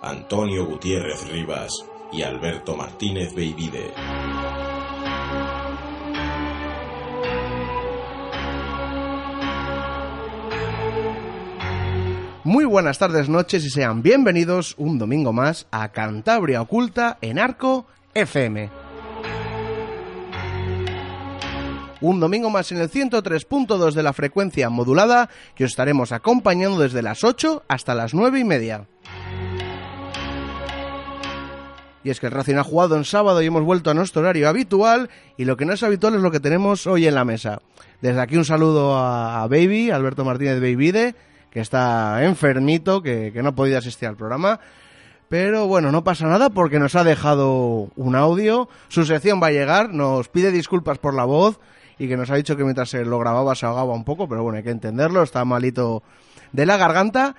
Antonio Gutiérrez Rivas y Alberto Martínez Beivide. Muy buenas tardes, noches y sean bienvenidos un domingo más a Cantabria Oculta en Arco FM. Un domingo más en el 103.2 de la frecuencia modulada que os estaremos acompañando desde las 8 hasta las 9 y media. Y es que el Racing ha jugado en sábado y hemos vuelto a nuestro horario habitual y lo que no es habitual es lo que tenemos hoy en la mesa. Desde aquí un saludo a, Baby, Alberto Martínez Babyde, que está enfermito, que, que no ha podido asistir al programa. Pero bueno, no pasa nada porque nos ha dejado un audio. Su sección va a llegar, nos pide disculpas por la voz y que nos ha dicho que mientras se lo grababa se ahogaba un poco, pero bueno, hay que entenderlo, está malito de la garganta.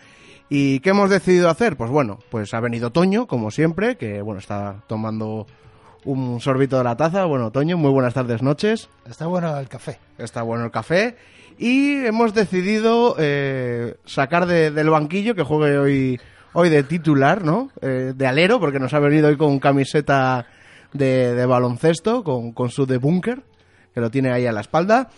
¿Y qué hemos decidido hacer? Pues bueno, pues ha venido Toño, como siempre, que bueno, está tomando un sorbito de la taza. Bueno, Toño, muy buenas tardes, noches. Está bueno el café. Está bueno el café. Y hemos decidido eh, sacar de- del banquillo que juegue hoy, hoy de titular, ¿no? Eh, de alero, porque nos ha venido hoy con camiseta de, de baloncesto, con, con su de búnker, que lo tiene ahí a la espalda.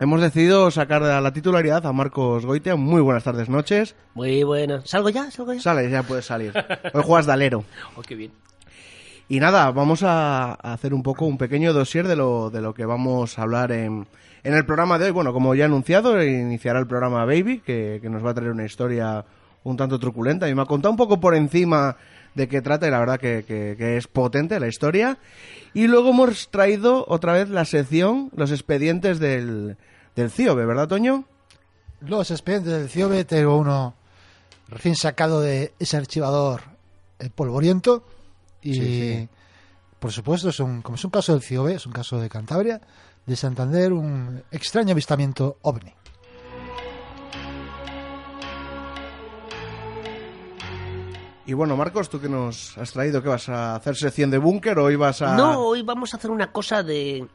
Hemos decidido sacar a la titularidad a Marcos Goitia. Muy buenas tardes, noches. Muy buena. ¿Salgo ya? ¿Salgo ya? Sale, ya puedes salir. Hoy juegas de alero. Oh, qué bien. Y nada, vamos a a hacer un poco un pequeño dossier de lo, de lo que vamos a hablar en, en el programa de hoy. Bueno, como ya he anunciado, iniciará el programa Baby, que, que nos va a traer una historia un tanto truculenta. Y me ha contado un poco por encima de qué trata y la verdad que, que- que es potente la historia. Y luego hemos traído otra vez la sección, los expedientes del, del CIOBE, ¿verdad, Toño? Los expedientes del CIOBE, tengo uno recién sacado de ese archivador eh, polvoriento. Y, Sí, sí. por supuesto, es un, como es un caso del CIOBE, es un caso de Cantabria, de Santander, un extraño avistamiento ovni. Y bueno, Marcos, ¿tú qué nos has traído? ¿Qué vas a hacer sección de búnker o hoy vas a...? No, hoy vamos a hacer una cosa de...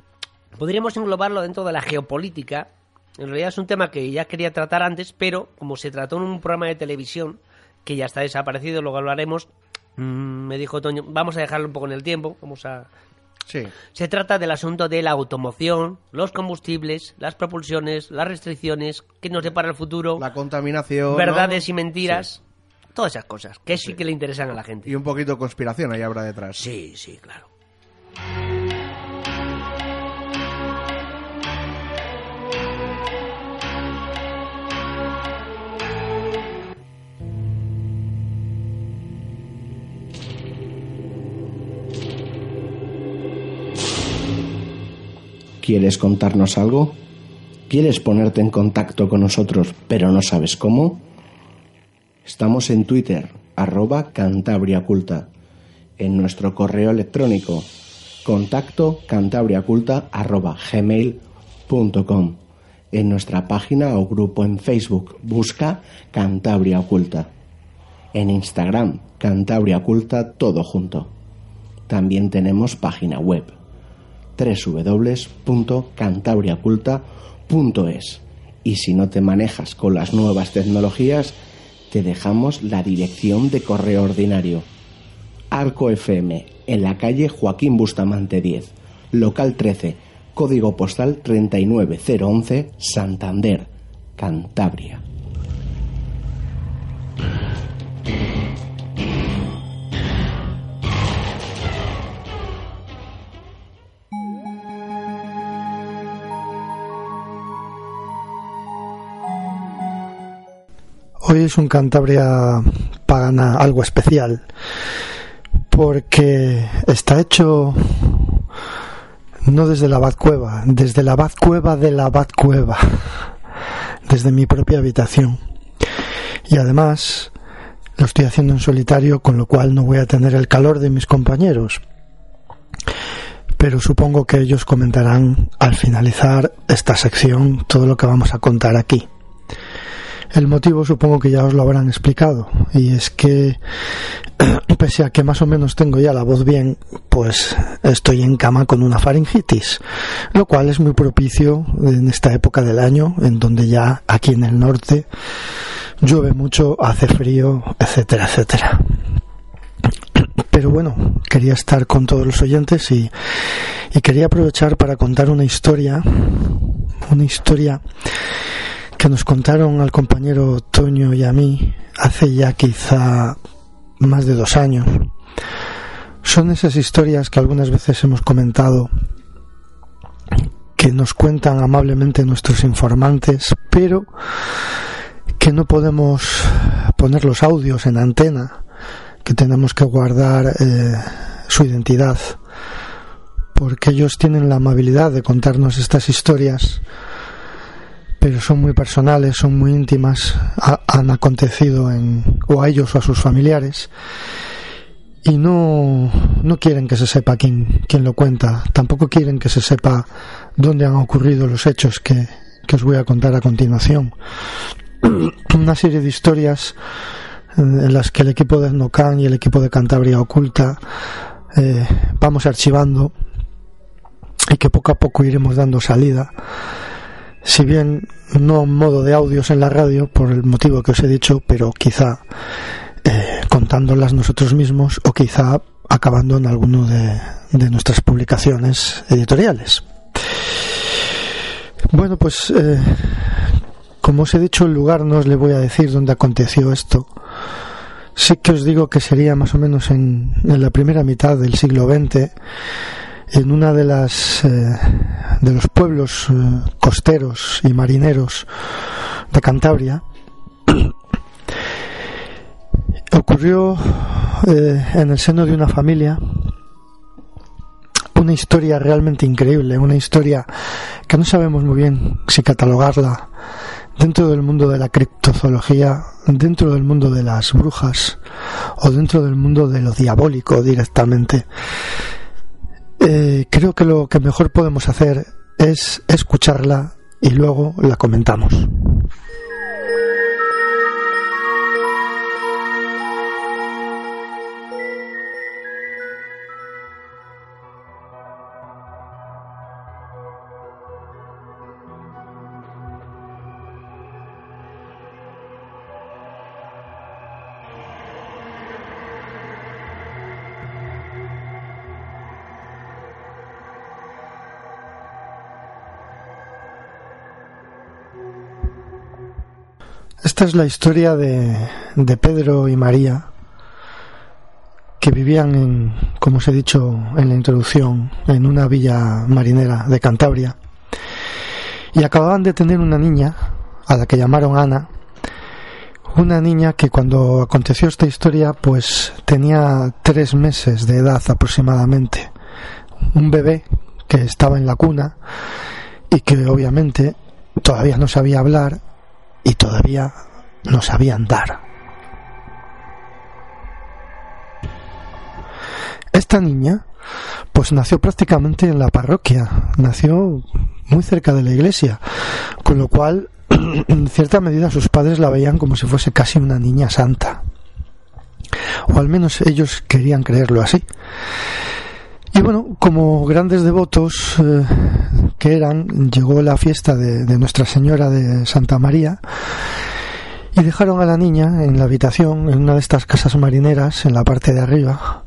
Podríamos englobarlo dentro de la geopolítica. En realidad es un tema que ya quería tratar antes, pero como se trató en un programa de televisión que ya está desaparecido, luego hablaremos, mm, me dijo Toño, vamos a dejarlo un poco en el tiempo, vamos a... Sí. Se trata del asunto de la automoción, los combustibles, las propulsiones, las restricciones, qué nos depara el futuro, La contaminación. ¿no? verdades y mentiras, todas esas cosas que sí que le interesan a la gente. Y un poquito de conspiración ahí habrá detrás. Sí, sí, claro. ¿Quieres contarnos algo? ¿Quieres ponerte en contacto con nosotros pero no sabes cómo? Estamos en Twitter, arroba cantabriaculta, en nuestro correo electrónico, contacto cantabriaculta en nuestra página o grupo en Facebook, busca Cantabria Oculta, en Instagram, Cantabria Oculta, todo junto. También tenemos página web www.cantabriaculta.es. Y si no te manejas con las nuevas tecnologías, te dejamos la dirección de correo ordinario. Arco FM, en la calle Joaquín Bustamante 10, local 13, código postal 39011, Santander, Cantabria. Hoy es un Cantabria pagana algo especial porque está hecho no desde la Cueva, desde la Cueva de la Cueva, desde mi propia habitación. Y además lo estoy haciendo en solitario, con lo cual no voy a tener el calor de mis compañeros. Pero supongo que ellos comentarán al finalizar esta sección todo lo que vamos a contar aquí. El motivo supongo que ya os lo habrán explicado y es que pese a que más o menos tengo ya la voz bien, pues estoy en cama con una faringitis, lo cual es muy propicio en esta época del año en donde ya aquí en el norte llueve mucho, hace frío, etcétera, etcétera. Pero bueno, quería estar con todos los oyentes y, y quería aprovechar para contar una historia, una historia que nos contaron al compañero Toño y a mí hace ya quizá más de dos años. Son esas historias que algunas veces hemos comentado que nos cuentan amablemente nuestros informantes, pero que no podemos poner los audios en antena, que tenemos que guardar eh, su identidad, porque ellos tienen la amabilidad de contarnos estas historias pero son muy personales, son muy íntimas, han acontecido en, o a ellos o a sus familiares y no, no quieren que se sepa quién, quién lo cuenta, tampoco quieren que se sepa dónde han ocurrido los hechos que, que os voy a contar a continuación. Una serie de historias en las que el equipo de Nocan y el equipo de Cantabria Oculta eh, vamos archivando y que poco a poco iremos dando salida si bien no modo de audios en la radio, por el motivo que os he dicho, pero quizá eh, contándolas nosotros mismos o quizá acabando en alguno de, nuestras publicaciones editoriales. Bueno, pues eh, como os he dicho, el lugar no os le voy a decir dónde aconteció esto. Sí que os digo que sería más o menos en, en la primera mitad del siglo XX en una de las eh, de los pueblos eh, costeros y marineros de Cantabria ocurrió eh, en el seno de una familia una historia realmente increíble, una historia que no sabemos muy bien si catalogarla dentro del mundo de la criptozoología, dentro del mundo de las brujas o dentro del mundo de lo diabólico directamente. Eh, creo que lo que mejor podemos hacer es escucharla y luego la comentamos. Esta es la historia de, de Pedro y María, que vivían en, como os he dicho en la introducción, en una villa marinera de Cantabria, y acababan de tener una niña, a la que llamaron Ana, una niña que cuando aconteció esta historia, pues tenía tres meses de edad aproximadamente, un bebé que estaba en la cuna y que obviamente todavía no sabía hablar y todavía no sabía andar. Esta niña, pues nació prácticamente en la parroquia, nació muy cerca de la iglesia, con lo cual, en cierta medida, sus padres la veían como si fuese casi una niña santa. O al menos ellos querían creerlo así. Y bueno, como grandes devotos eh, que eran, llegó la fiesta de, Nuestra Señora de Santa María y dejaron a la niña en la habitación, en una de estas casas marineras, en la parte de arriba.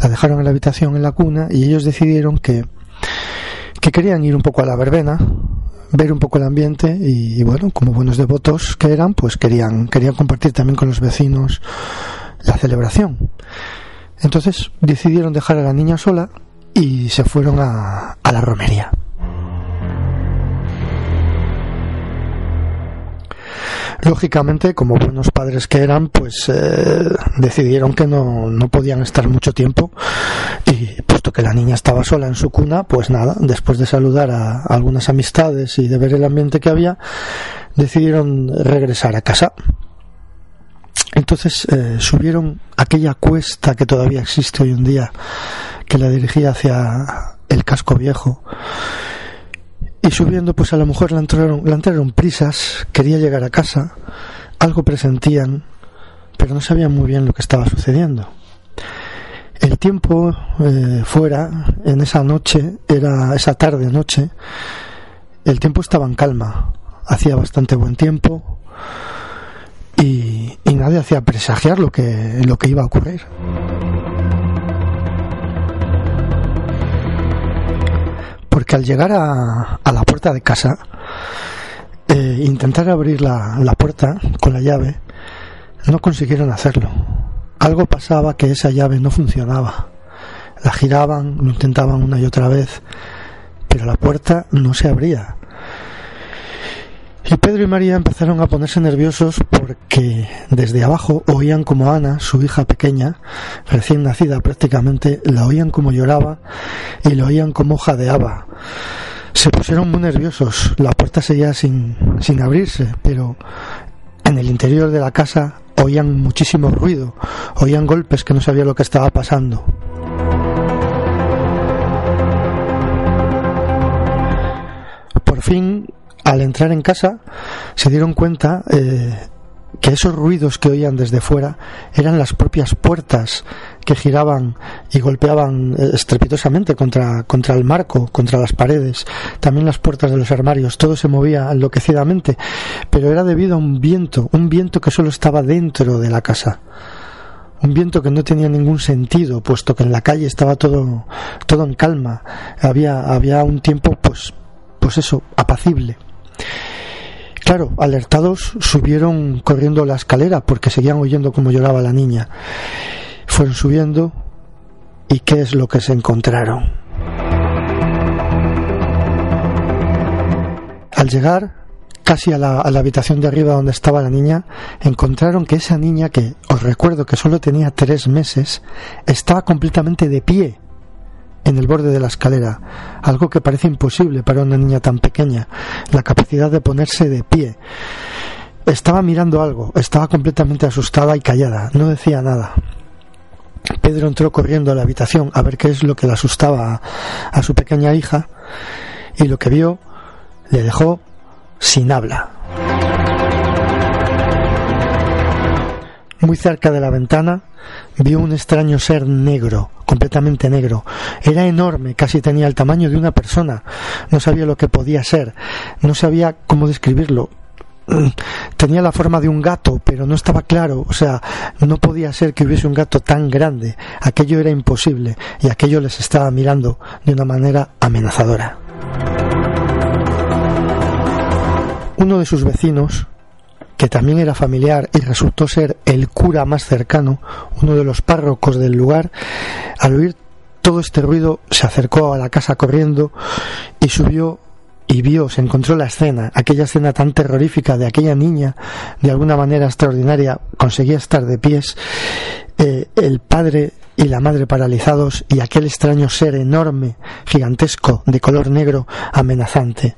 La dejaron en la habitación, en la cuna, y ellos decidieron que, que querían ir un poco a la verbena, ver un poco el ambiente y, bueno, como buenos devotos que eran, pues querían, querían compartir también con los vecinos la celebración. Entonces decidieron dejar a la niña sola y se fueron a, a la romería. Lógicamente, como buenos padres que eran, pues eh, decidieron que no, no podían estar mucho tiempo y puesto que la niña estaba sola en su cuna, pues nada, después de saludar a algunas amistades y de ver el ambiente que había, decidieron regresar a casa. Entonces eh, subieron aquella cuesta que todavía existe hoy en día, que la dirigía hacia el casco viejo y subiendo, pues a la mujer la entraron, la entraron prisas, quería llegar a casa, algo presentían, pero no sabían muy bien lo que estaba sucediendo. El tiempo eh, fuera, en esa noche, era esa tarde noche, el tiempo estaba en calma, hacía bastante buen tiempo y, y nadie hacía presagiar lo que, lo que iba a ocurrir. Porque al llegar a, a la puerta de casa, eh, intentar abrir la, la puerta con la llave, no consiguieron hacerlo. Algo pasaba que esa llave no funcionaba. La giraban, lo intentaban una y otra vez, pero la puerta no se abría. Y Pedro y María empezaron a ponerse nerviosos porque desde abajo oían como Ana, su hija pequeña, recién nacida prácticamente, la oían como lloraba y la oían como jadeaba. Se pusieron muy nerviosos, la puerta seguía sin, sin abrirse, pero en el interior de la casa oían muchísimo ruido, oían golpes que no sabía lo que estaba pasando. Por fin al entrar en casa se dieron cuenta eh, que esos ruidos que oían desde fuera eran las propias puertas que giraban y golpeaban eh, estrepitosamente contra, contra el marco, contra las paredes, también las puertas de los armarios, todo se movía enloquecidamente, pero era debido a un viento, un viento que solo estaba dentro de la casa. Un viento que no tenía ningún sentido, puesto que en la calle estaba todo, todo en calma. Había, había un tiempo, pues, pues eso, apacible. Claro, alertados subieron corriendo la escalera porque seguían oyendo cómo lloraba la niña. Fueron subiendo y ¿qué es lo que se encontraron? Al llegar casi a la, a la, habitación de arriba donde estaba la niña, encontraron que esa niña, que os recuerdo que solo tenía tres meses, estaba completamente de pie en el borde de la escalera, algo que parece imposible para una niña tan pequeña, la capacidad de ponerse de pie. Estaba mirando algo, estaba completamente asustada y callada, no decía nada. Pedro entró corriendo a la habitación a ver qué es lo que le asustaba a, su pequeña hija y lo que vio le dejó sin habla. Muy cerca de la ventana vio un extraño ser negro, completamente negro. Era enorme, casi tenía el tamaño de una persona. No sabía lo que podía ser, no sabía cómo describirlo. Tenía la forma de un gato, pero no estaba claro, o sea, no podía ser que hubiese un gato tan grande. Aquello era imposible y aquello les estaba mirando de una manera amenazadora. Uno de sus vecinos, que también era familiar y resultó ser el cura más cercano, uno de los párrocos del lugar, al oír todo este ruido se acercó a la casa corriendo y subió y vio, se encontró la escena, aquella escena tan terrorífica de aquella niña, de alguna manera extraordinaria, conseguía estar de pies, eh, el padre y la madre paralizados y aquel extraño ser enorme, gigantesco, de color negro, amenazante.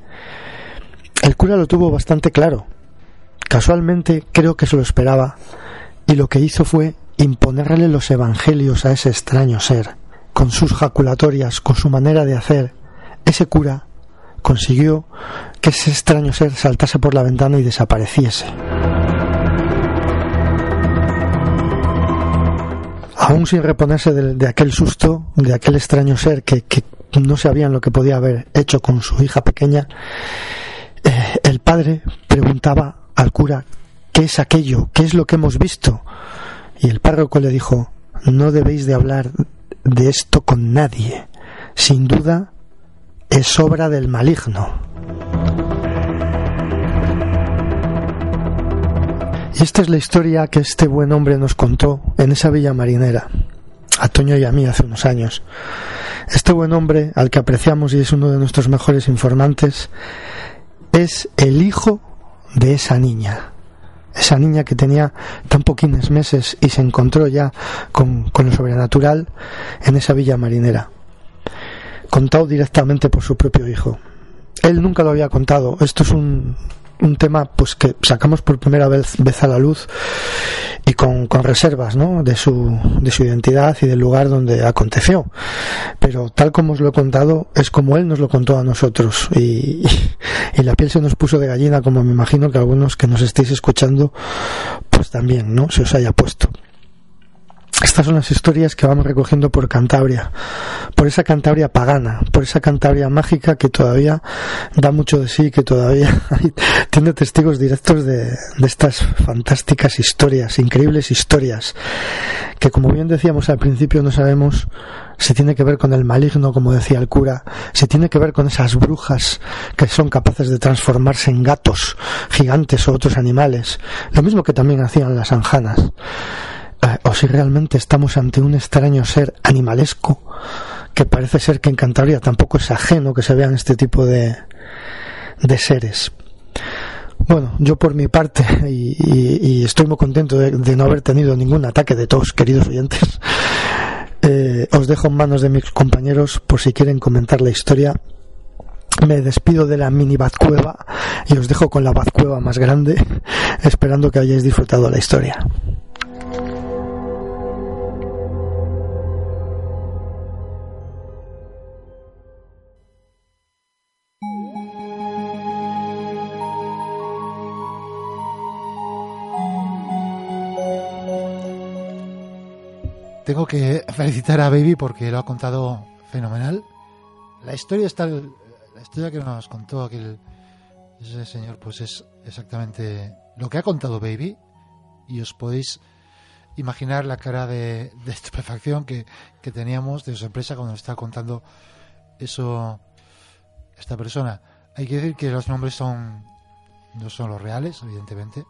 El cura lo tuvo bastante claro, Casualmente creo que se lo esperaba y lo que hizo fue imponerle los evangelios a ese extraño ser. Con sus jaculatorias, con su manera de hacer, ese cura consiguió que ese extraño ser saltase por la ventana y desapareciese. Aún sin reponerse de, aquel susto, de aquel extraño ser que, que, no sabían lo que podía haber hecho con su hija pequeña, eh, el padre preguntaba al cura, ¿qué es aquello? ¿Qué es lo que hemos visto? Y el párroco le dijo, no debéis de hablar de esto con nadie. Sin duda es obra del maligno. Y esta es la historia que este buen hombre nos contó en esa villa marinera, a Toño y a mí hace unos años. Este buen hombre, al que apreciamos y es uno de nuestros mejores informantes, es el hijo de esa niña. Esa niña que tenía tan poquines meses y se encontró ya con, con lo sobrenatural en esa villa marinera. Contado directamente por su propio hijo. Él nunca lo había contado. Esto es un, un tema pues que sacamos por primera vez, vez a la luz y con, con reservas ¿no? de, su, de su identidad y del lugar donde aconteció. Pero tal como os lo he contado, es como él nos lo contó a nosotros. Y, y la piel se nos puso de gallina, como me imagino que algunos que nos estéis escuchando, pues también, ¿no? Se os haya puesto. Estas son las historias que vamos recogiendo por Cantabria, por esa Cantabria pagana, por esa Cantabria mágica que todavía da mucho de sí, que todavía tiene testigos directos de, de, estas fantásticas historias, increíbles historias, que como bien decíamos al principio no sabemos si tiene que ver con el maligno, como decía el cura, si tiene que ver con esas brujas que son capaces de transformarse en gatos, gigantes o otros animales, lo mismo que también hacían las anjanas o si realmente estamos ante un extraño ser animalesco que parece ser que en Cantabria tampoco es ajeno que se vean este tipo de, de seres. Bueno, yo por mi parte, y, y, estoy muy contento de, de, no haber tenido ningún ataque de tos, queridos oyentes, eh, os dejo en manos de mis compañeros por si quieren comentar la historia. Me despido de la mini Batcueva y os dejo con la Batcueva más grande, esperando que hayáis disfrutado la historia. Tengo que felicitar a Baby porque lo ha contado fenomenal. La historia está, la historia que nos contó aquel ese señor, pues es exactamente lo que ha contado Baby y os podéis imaginar la cara de, estupefacción que, que, teníamos, de sorpresa cuando nos está contando eso esta persona. Hay que decir que los nombres son no son los reales, evidentemente.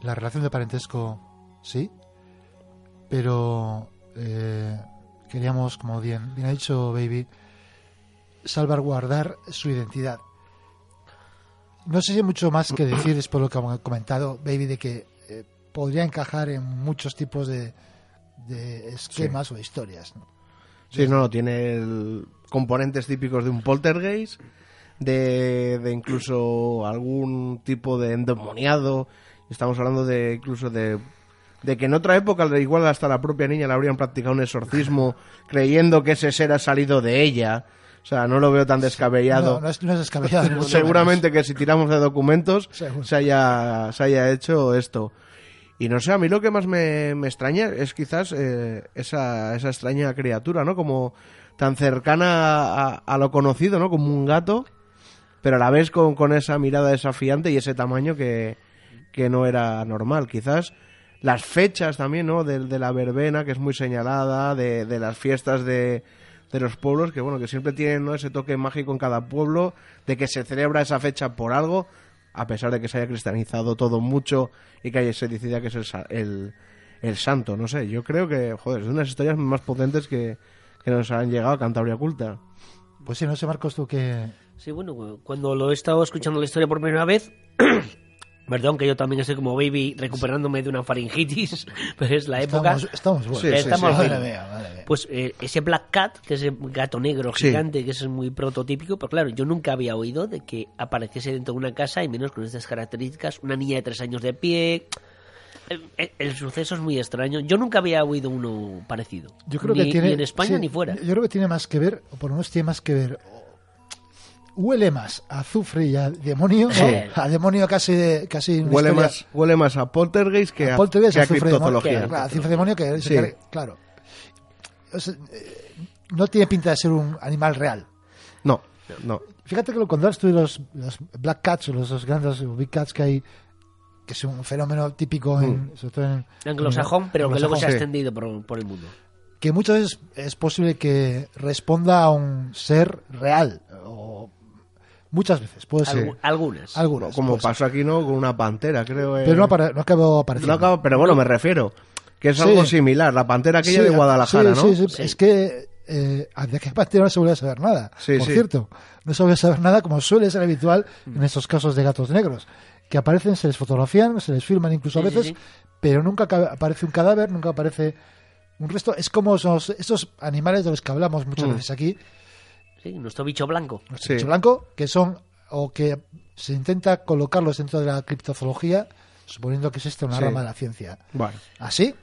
La relación de parentesco sí, pero eh, queríamos, como bien, bien ha dicho Baby, salvaguardar su identidad. No sé si hay mucho más que decir, es por lo que ha comentado Baby, de que eh, podría encajar en muchos tipos de, de esquemas sí. o historias. ¿no? Sí, no, tiene el, componentes típicos de un poltergeist, de, de incluso algún tipo de endemoniado. Estamos hablando de incluso de de que en otra época igual hasta la propia niña le habrían practicado un exorcismo creyendo que ese ser ha salido de ella. O sea, no lo veo tan descabellado. No, no es, no es descabellado. Seguramente que si tiramos de documentos se haya, se haya hecho esto. Y no sé, a mí lo que más me, me extraña es quizás eh, esa, esa extraña criatura, ¿no? Como tan cercana a, a, lo conocido, ¿no? Como un gato, pero a la vez con, con esa mirada desafiante y ese tamaño que, que no era normal. Quizás las fechas también, ¿no? De, de, la verbena, que es muy señalada, de, de las fiestas de, de, los pueblos, que bueno, que siempre tienen ¿no? ese toque mágico en cada pueblo, de que se celebra esa fecha por algo, a pesar de que se haya cristianizado todo mucho y que se decida que es el, el, el, santo, no sé, yo creo que, joder, es de unas historias más potentes que, que nos han llegado a Cantabria Culta. Pues sí, no sé, Marcos, tú que... Sí, bueno, cuando lo he estado escuchando la historia por primera vez... Perdón, que yo también estoy como baby recuperándome de una faringitis, pero es la época. Estamos, estamos buenos. Sí, estamos sí. Pues eh, ese Black Cat, que es el gato negro gigante, que es muy prototípico, pero claro, yo nunca había oído de que apareciese dentro de una casa, y menos con estas características, una niña de tres años de pie. El, el, el, suceso es muy extraño. Yo nunca había oído uno parecido. Yo creo ni, que tiene, ni en España ni fuera. Yo creo que tiene más que ver, o por lo menos tiene más que ver huele más a azufre y a demonio, sí. ¿no? a demonio casi de, casi huele más huele más a poltergeist que a, poltergeist, que a azufre criptozoología. Demonio, claro, azufre demonio que sí. claro. O sea, no tiene pinta de ser un animal real. No, no. Fíjate que cuando de los, los black cats o los, los grandes los big cats que hay que es un fenómeno típico en, mm. sobre todo en anglosajón, pero que luego se ha extendido por, por el mundo. que muchas veces es posible que responda a un ser real. O muchas veces, puede ser. Algu- algunas. Algunas. Como ser. pasó aquí, ¿no? Con una pantera, creo. eh. Pero no, apare- no acabó apareciendo. No acaba- pero bueno, me refiero. Que es Sí. algo similar. La pantera aquella Sí, de Guadalajara, sí, ¿no? sí, sí. Es que eh, de aquel partido no se vuelve a saber nada. Sí, por sí. cierto, no se vuelve a saber nada como suele ser habitual en estos casos de gatos negros. Que aparecen, se les fotografían, se les filman incluso a Sí, sí, veces, sí. pero nunca ca- aparece un cadáver, nunca aparece un resto. Es como esos, esos animales de los que hablamos muchas Mm. veces aquí, Sí, nuestro bicho blanco. nuestro Sí. bicho blanco, que son o que se intenta colocarlos dentro de la criptozoología, suponiendo que existe una Sí. rama de la ciencia. Bueno, ¿Así?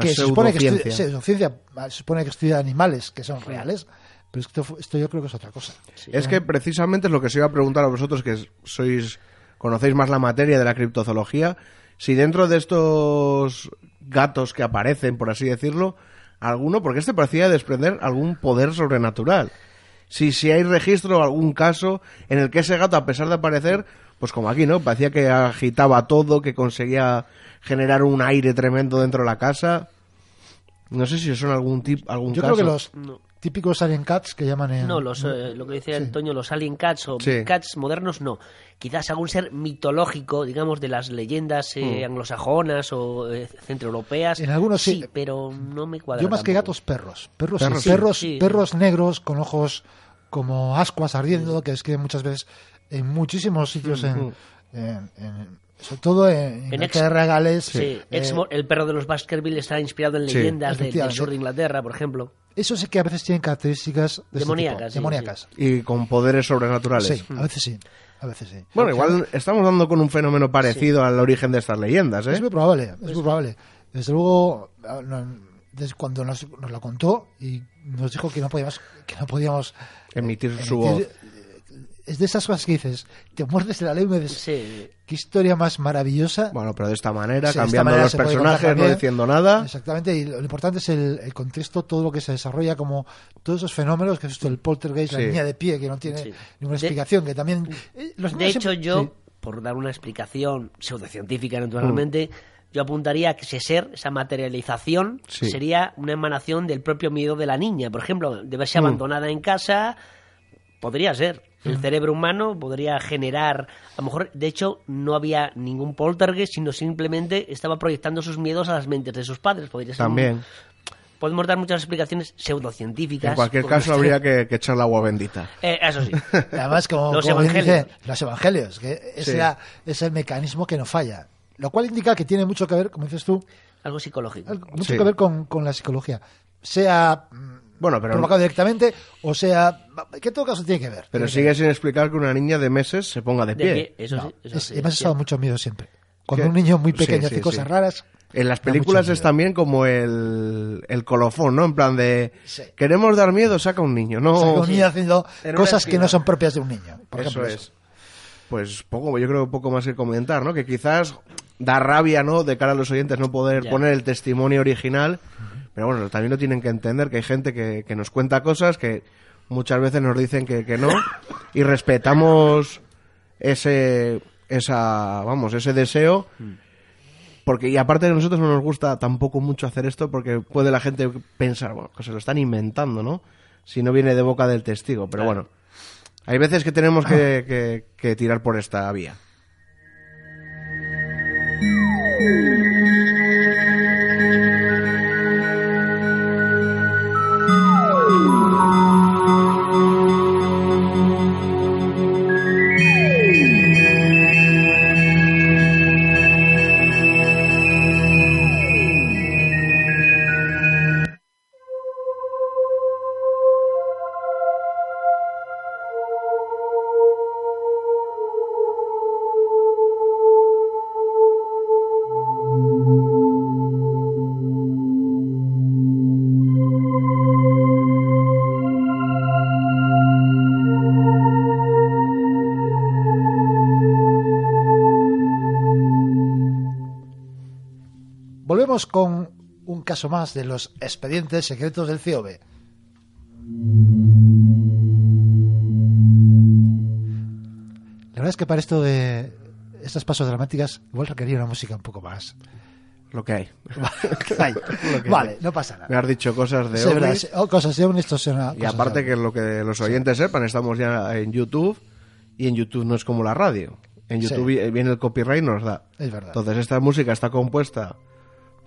que se supone que sí, pseudociencia, se supone que estudia animales que son reales, pero esto, esto yo creo que es otra cosa. Es que precisamente es lo que se iba a preguntar a vosotros que sois conocéis más la materia de la criptozoología, si dentro de estos gatos que aparecen, por así decirlo, alguno, porque este parecía desprender algún poder sobrenatural. Si, si hay registro o algún caso en el que ese gato, a pesar de aparecer, pues como aquí, ¿no? Parecía que agitaba todo, que conseguía generar un aire tremendo dentro de la casa. No sé si son algún tip, algún Yo caso. creo que los No. Típicos alien cats que llaman en... No, los, eh, lo que dice Antonio, los alien cats o Sí. cats modernos, no. Quizás algún ser mitológico, digamos, de las leyendas eh, anglosajonas o eh, centroeuropeas. En algunos sí. pero no me cuadra Yo más que gatos, perros. Perros, Perros, sí, sí. perros, Sí. perros negros con ojos como ascuas ardiendo, que es que muchas veces en muchísimos sitios, en, en- en- sobre todo en, En ex- Inglaterra, Gales, Sí, eh, Exmo- el perro de los Baskerville está inspirado en Sí, leyendas de- del sur de Inglaterra, por ejemplo. eso sí que a veces tienen características de este Demoníacas, tipo, sí, demoníacas. Y con poderes sobrenaturales. Sí, a veces sí, a veces sí. Bueno, igual estamos dando con un fenómeno parecido al origen de estas leyendas, ¿eh? Es muy probable, es muy probable. Desde luego, desde cuando nos, nos lo contó y nos dijo que no podíamos, que no podíamos Emitir su emitir, voz. Es de esas cosas que dices, te muerdes de la lengua y dices, Sí. qué historia más maravillosa. Bueno, pero de esta manera, Sí, de esta cambiando manera los personajes, no diciendo nada. Exactamente, y lo lo importante es el, el contexto, todo lo que se desarrolla, como todos esos fenómenos, que es esto, el poltergeist, Sí. la niña de pie, que no tiene Sí. ninguna De- explicación, que también... eh, los De hecho, siempre- yo, sí. por dar una explicación pseudocientífica, naturalmente, yo apuntaría a que ese ser, esa materialización, Sí. sería una emanación del propio miedo de la niña. Por ejemplo, de verse abandonada en casa, podría ser. El cerebro humano podría generar, a lo mejor, de hecho, no había ningún poltergeist, sino simplemente estaba proyectando sus miedos a las mentes de sus padres. Podría ser un- También. Podemos dar muchas explicaciones pseudocientíficas. En cualquier caso, usted- habría que, que echar la agua bendita. Eh, eso sí. Además, como, Los como bien evangelios. dice, los evangelios, que ese Sí. es el mecanismo que no falla. Lo cual indica que tiene mucho que ver, como dices tú, Algo psicológico. algo- mucho Sí. que ver con, con la psicología. Sea Bueno, pero, provocado directamente o sea... Que en todo caso tiene que ver. pero sigue sin explicar que una niña de meses se ponga de De pie. pie, eso ver. sí. No, eso es- sí, y me ha mucho miedo siempre. Cuando ¿Qué? un niño muy pequeño sí, hace cosas sí. raras... En las películas es también como el, el colofón, ¿no? En plan de, Sí. queremos dar miedo, saca un niño. No, Saca un niño haciendo cosas que no son propias de un niño. Por eso ejemplo, es. Pues poco, yo creo poco más que comentar, ¿no? Que quizás da rabia, ¿no? De cara a los oyentes no poder Ya. poner el testimonio original. Pero bueno, también lo tienen que entender que hay gente que, que nos cuenta cosas que muchas veces nos dicen que, que no. Y respetamos ese, esa, vamos, ese deseo. Porque, y aparte de nosotros no nos gusta tampoco mucho hacer esto porque puede la gente pensar, bueno, que se lo están inventando, ¿no? Si no viene de boca del testigo. Pero bueno, hay veces que tenemos que, que- que tirar por esta vía. Con un caso más de los expedientes secretos del CIOB. La verdad es que para esto de estas pasos dramáticas igual requería una música un poco más lo que hay. Hay, lo que Vale, hay. no pasa nada. Me has dicho cosas de Sí, ovnis. sí, oh, cosas de ovnis, una Y aparte de que lo que los oyentes sepan, estamos ya en YouTube y en YouTube no es como la radio. En Sí. YouTube vi- viene el copyright y nos da. Es verdad. Entonces esta música está compuesta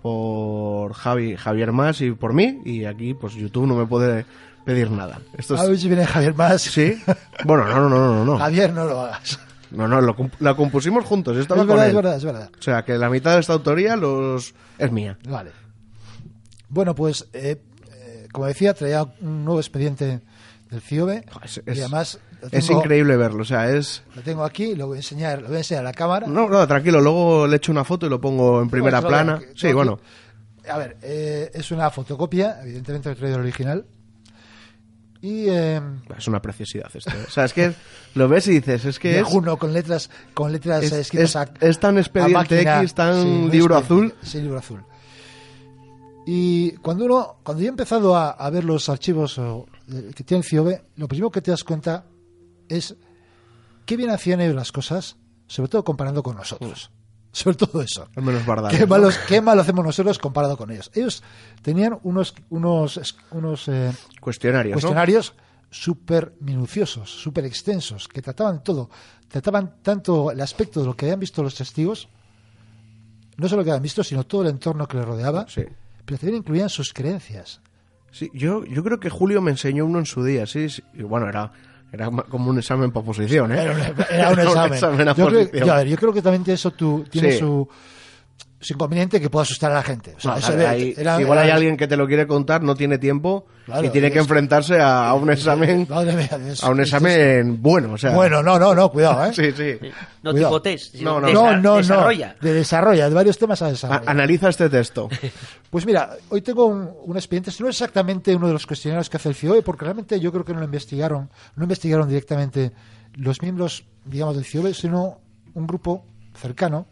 por Javi, Javier Más y por mí y aquí pues YouTube no me puede pedir nada. Esto es- A ver si viene Javier más. ¿Sí? Bueno, no, no, no, no, no. Javier, no lo hagas. No, no, lo, la compusimos juntos, estaba Es con verdad, él. es verdad, es verdad. O sea, que la mitad de esta autoría los es mía. Vale. Bueno, pues, eh, eh, como decía, traía un nuevo expediente del CIOBE. Es, y además es increíble verlo, o sea, es... Lo tengo aquí, lo voy a enseñar, lo voy a enseñar a la cámara. No, no, tranquilo, luego le echo una foto y lo pongo en primera plana. Sí, bueno. aquí- A ver, eh, es una fotocopia, evidentemente lo he traído el original. Y eh, Es una preciosidad esto. ¿eh? O sea, es que lo ves y dices, es que es, Juno con letras con letras es, eh, escritas es- a, es tan a expediente máquina. X, tan Sí, libro azul. Sí, libro azul. Y cuando uno, cuando yo he empezado a, a ver los archivos o, que tiene el CIOBE, lo primero que te das cuenta es qué bien hacían ellos las cosas, sobre todo comparando con nosotros. Sobre todo eso. Menos Bardales, Qué ¿no? malos, qué mal hacemos nosotros comparado con ellos. Ellos tenían unos, unos, unos eh, Cuestionarios, ¿no? cuestionarios súper minuciosos, súper extensos, que trataban todo. Trataban tanto el aspecto de lo que habían visto los testigos, no solo lo que habían visto, sino todo el entorno que les rodeaba, Sí. pero también incluían sus creencias. Sí, yo, yo creo que Julio me enseñó uno en su día, sí, sí. Y bueno, era, era como un examen para oposición, ¿eh? Era un, era un examen. a yo, creo, yo, a ver, yo creo que también eso tú, tiene Sí. su, su inconveniente que pueda asustar a la gente. O sea, No, eso hay- de- hay- era- igual era- hay alguien que te lo quiere contar, no tiene tiempo Claro, y tiene que es- enfrentarse a, a un examen, Madre mía, es- a un es- examen bueno, o sea. Bueno, no, no, no, cuidado, ¿eh? Sí, sí. No Cuidado. tipo test, sino No, no. No, desa- no, desarrolla. De desarrolla, de varios temas a A- desarrollar. analiza este texto. Pues mira, hoy tengo un, un expediente, este no es exactamente uno de los cuestionarios que hace el CIOE, porque realmente yo creo que no lo investigaron, no investigaron directamente los miembros, digamos, del CIOE, sino un grupo cercano.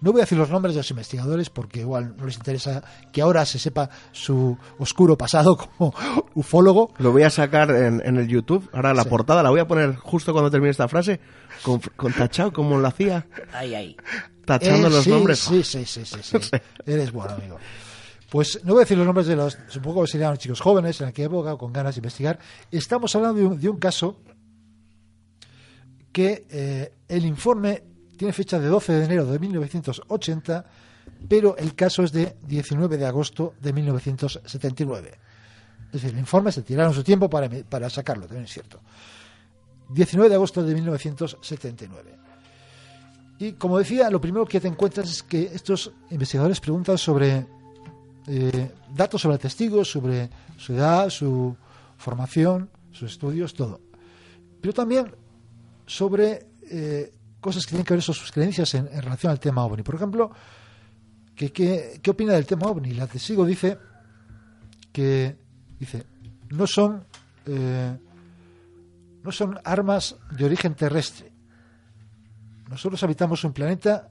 No voy a decir los nombres de los investigadores porque igual no les interesa que ahora se sepa su oscuro pasado como ufólogo. Lo voy a sacar en, en el YouTube. Ahora la Sí. portada la voy a poner justo cuando termine esta frase, con, con tachado como lo hacía, Ahí, ahí. tachando Eh, los sí, nombres. Sí, sí, sí, sí, sí. Eres bueno, amigo. Pues no voy a decir los nombres de los, supongo que serían chicos jóvenes en aquella época con ganas de investigar. Estamos hablando de un, de un caso que eh, el informe tiene fecha de 12 de enero de 1980, pero el caso es de 19 de agosto de 1979. Es decir, el informe se tiraron su tiempo para, para sacarlo, también es cierto. 19 de agosto de 1979. Y como decía, lo primero que te encuentras es que estos investigadores preguntan sobre eh, datos sobre testigos, sobre su edad, su formación, sus estudios, todo. Pero también sobre eh, cosas que tienen que ver con sus creencias en, relación al tema ovni. Por ejemplo, que- ¿qué opina del tema ovni? La testigo dice que dice no son eh, no son armas de origen terrestre. Nosotros habitamos un planeta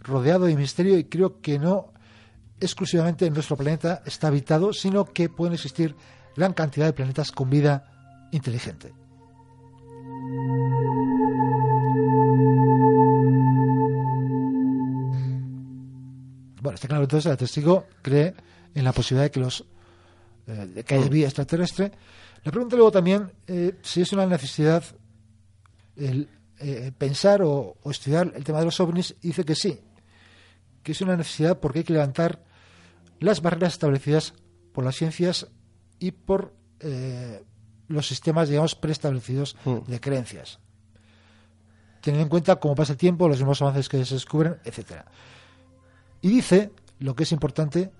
rodeado de misterio y creo que no exclusivamente nuestro planeta está habitado, sino que pueden existir gran cantidad de planetas con vida inteligente. Bueno, está claro entonces el testigo cree en la posibilidad de que los eh, de que haya vida extraterrestre. Le pregunta luego también eh, si es una necesidad el eh, pensar o, o estudiar el tema de los ovnis y dice que sí, que es una necesidad porque hay que levantar las barreras establecidas por las ciencias y por eh, los sistemas, digamos, preestablecidos Mm. de creencias. Teniendo en cuenta cómo pasa el tiempo, los nuevos avances que se descubren, etcétera. Y dice, lo que es importante,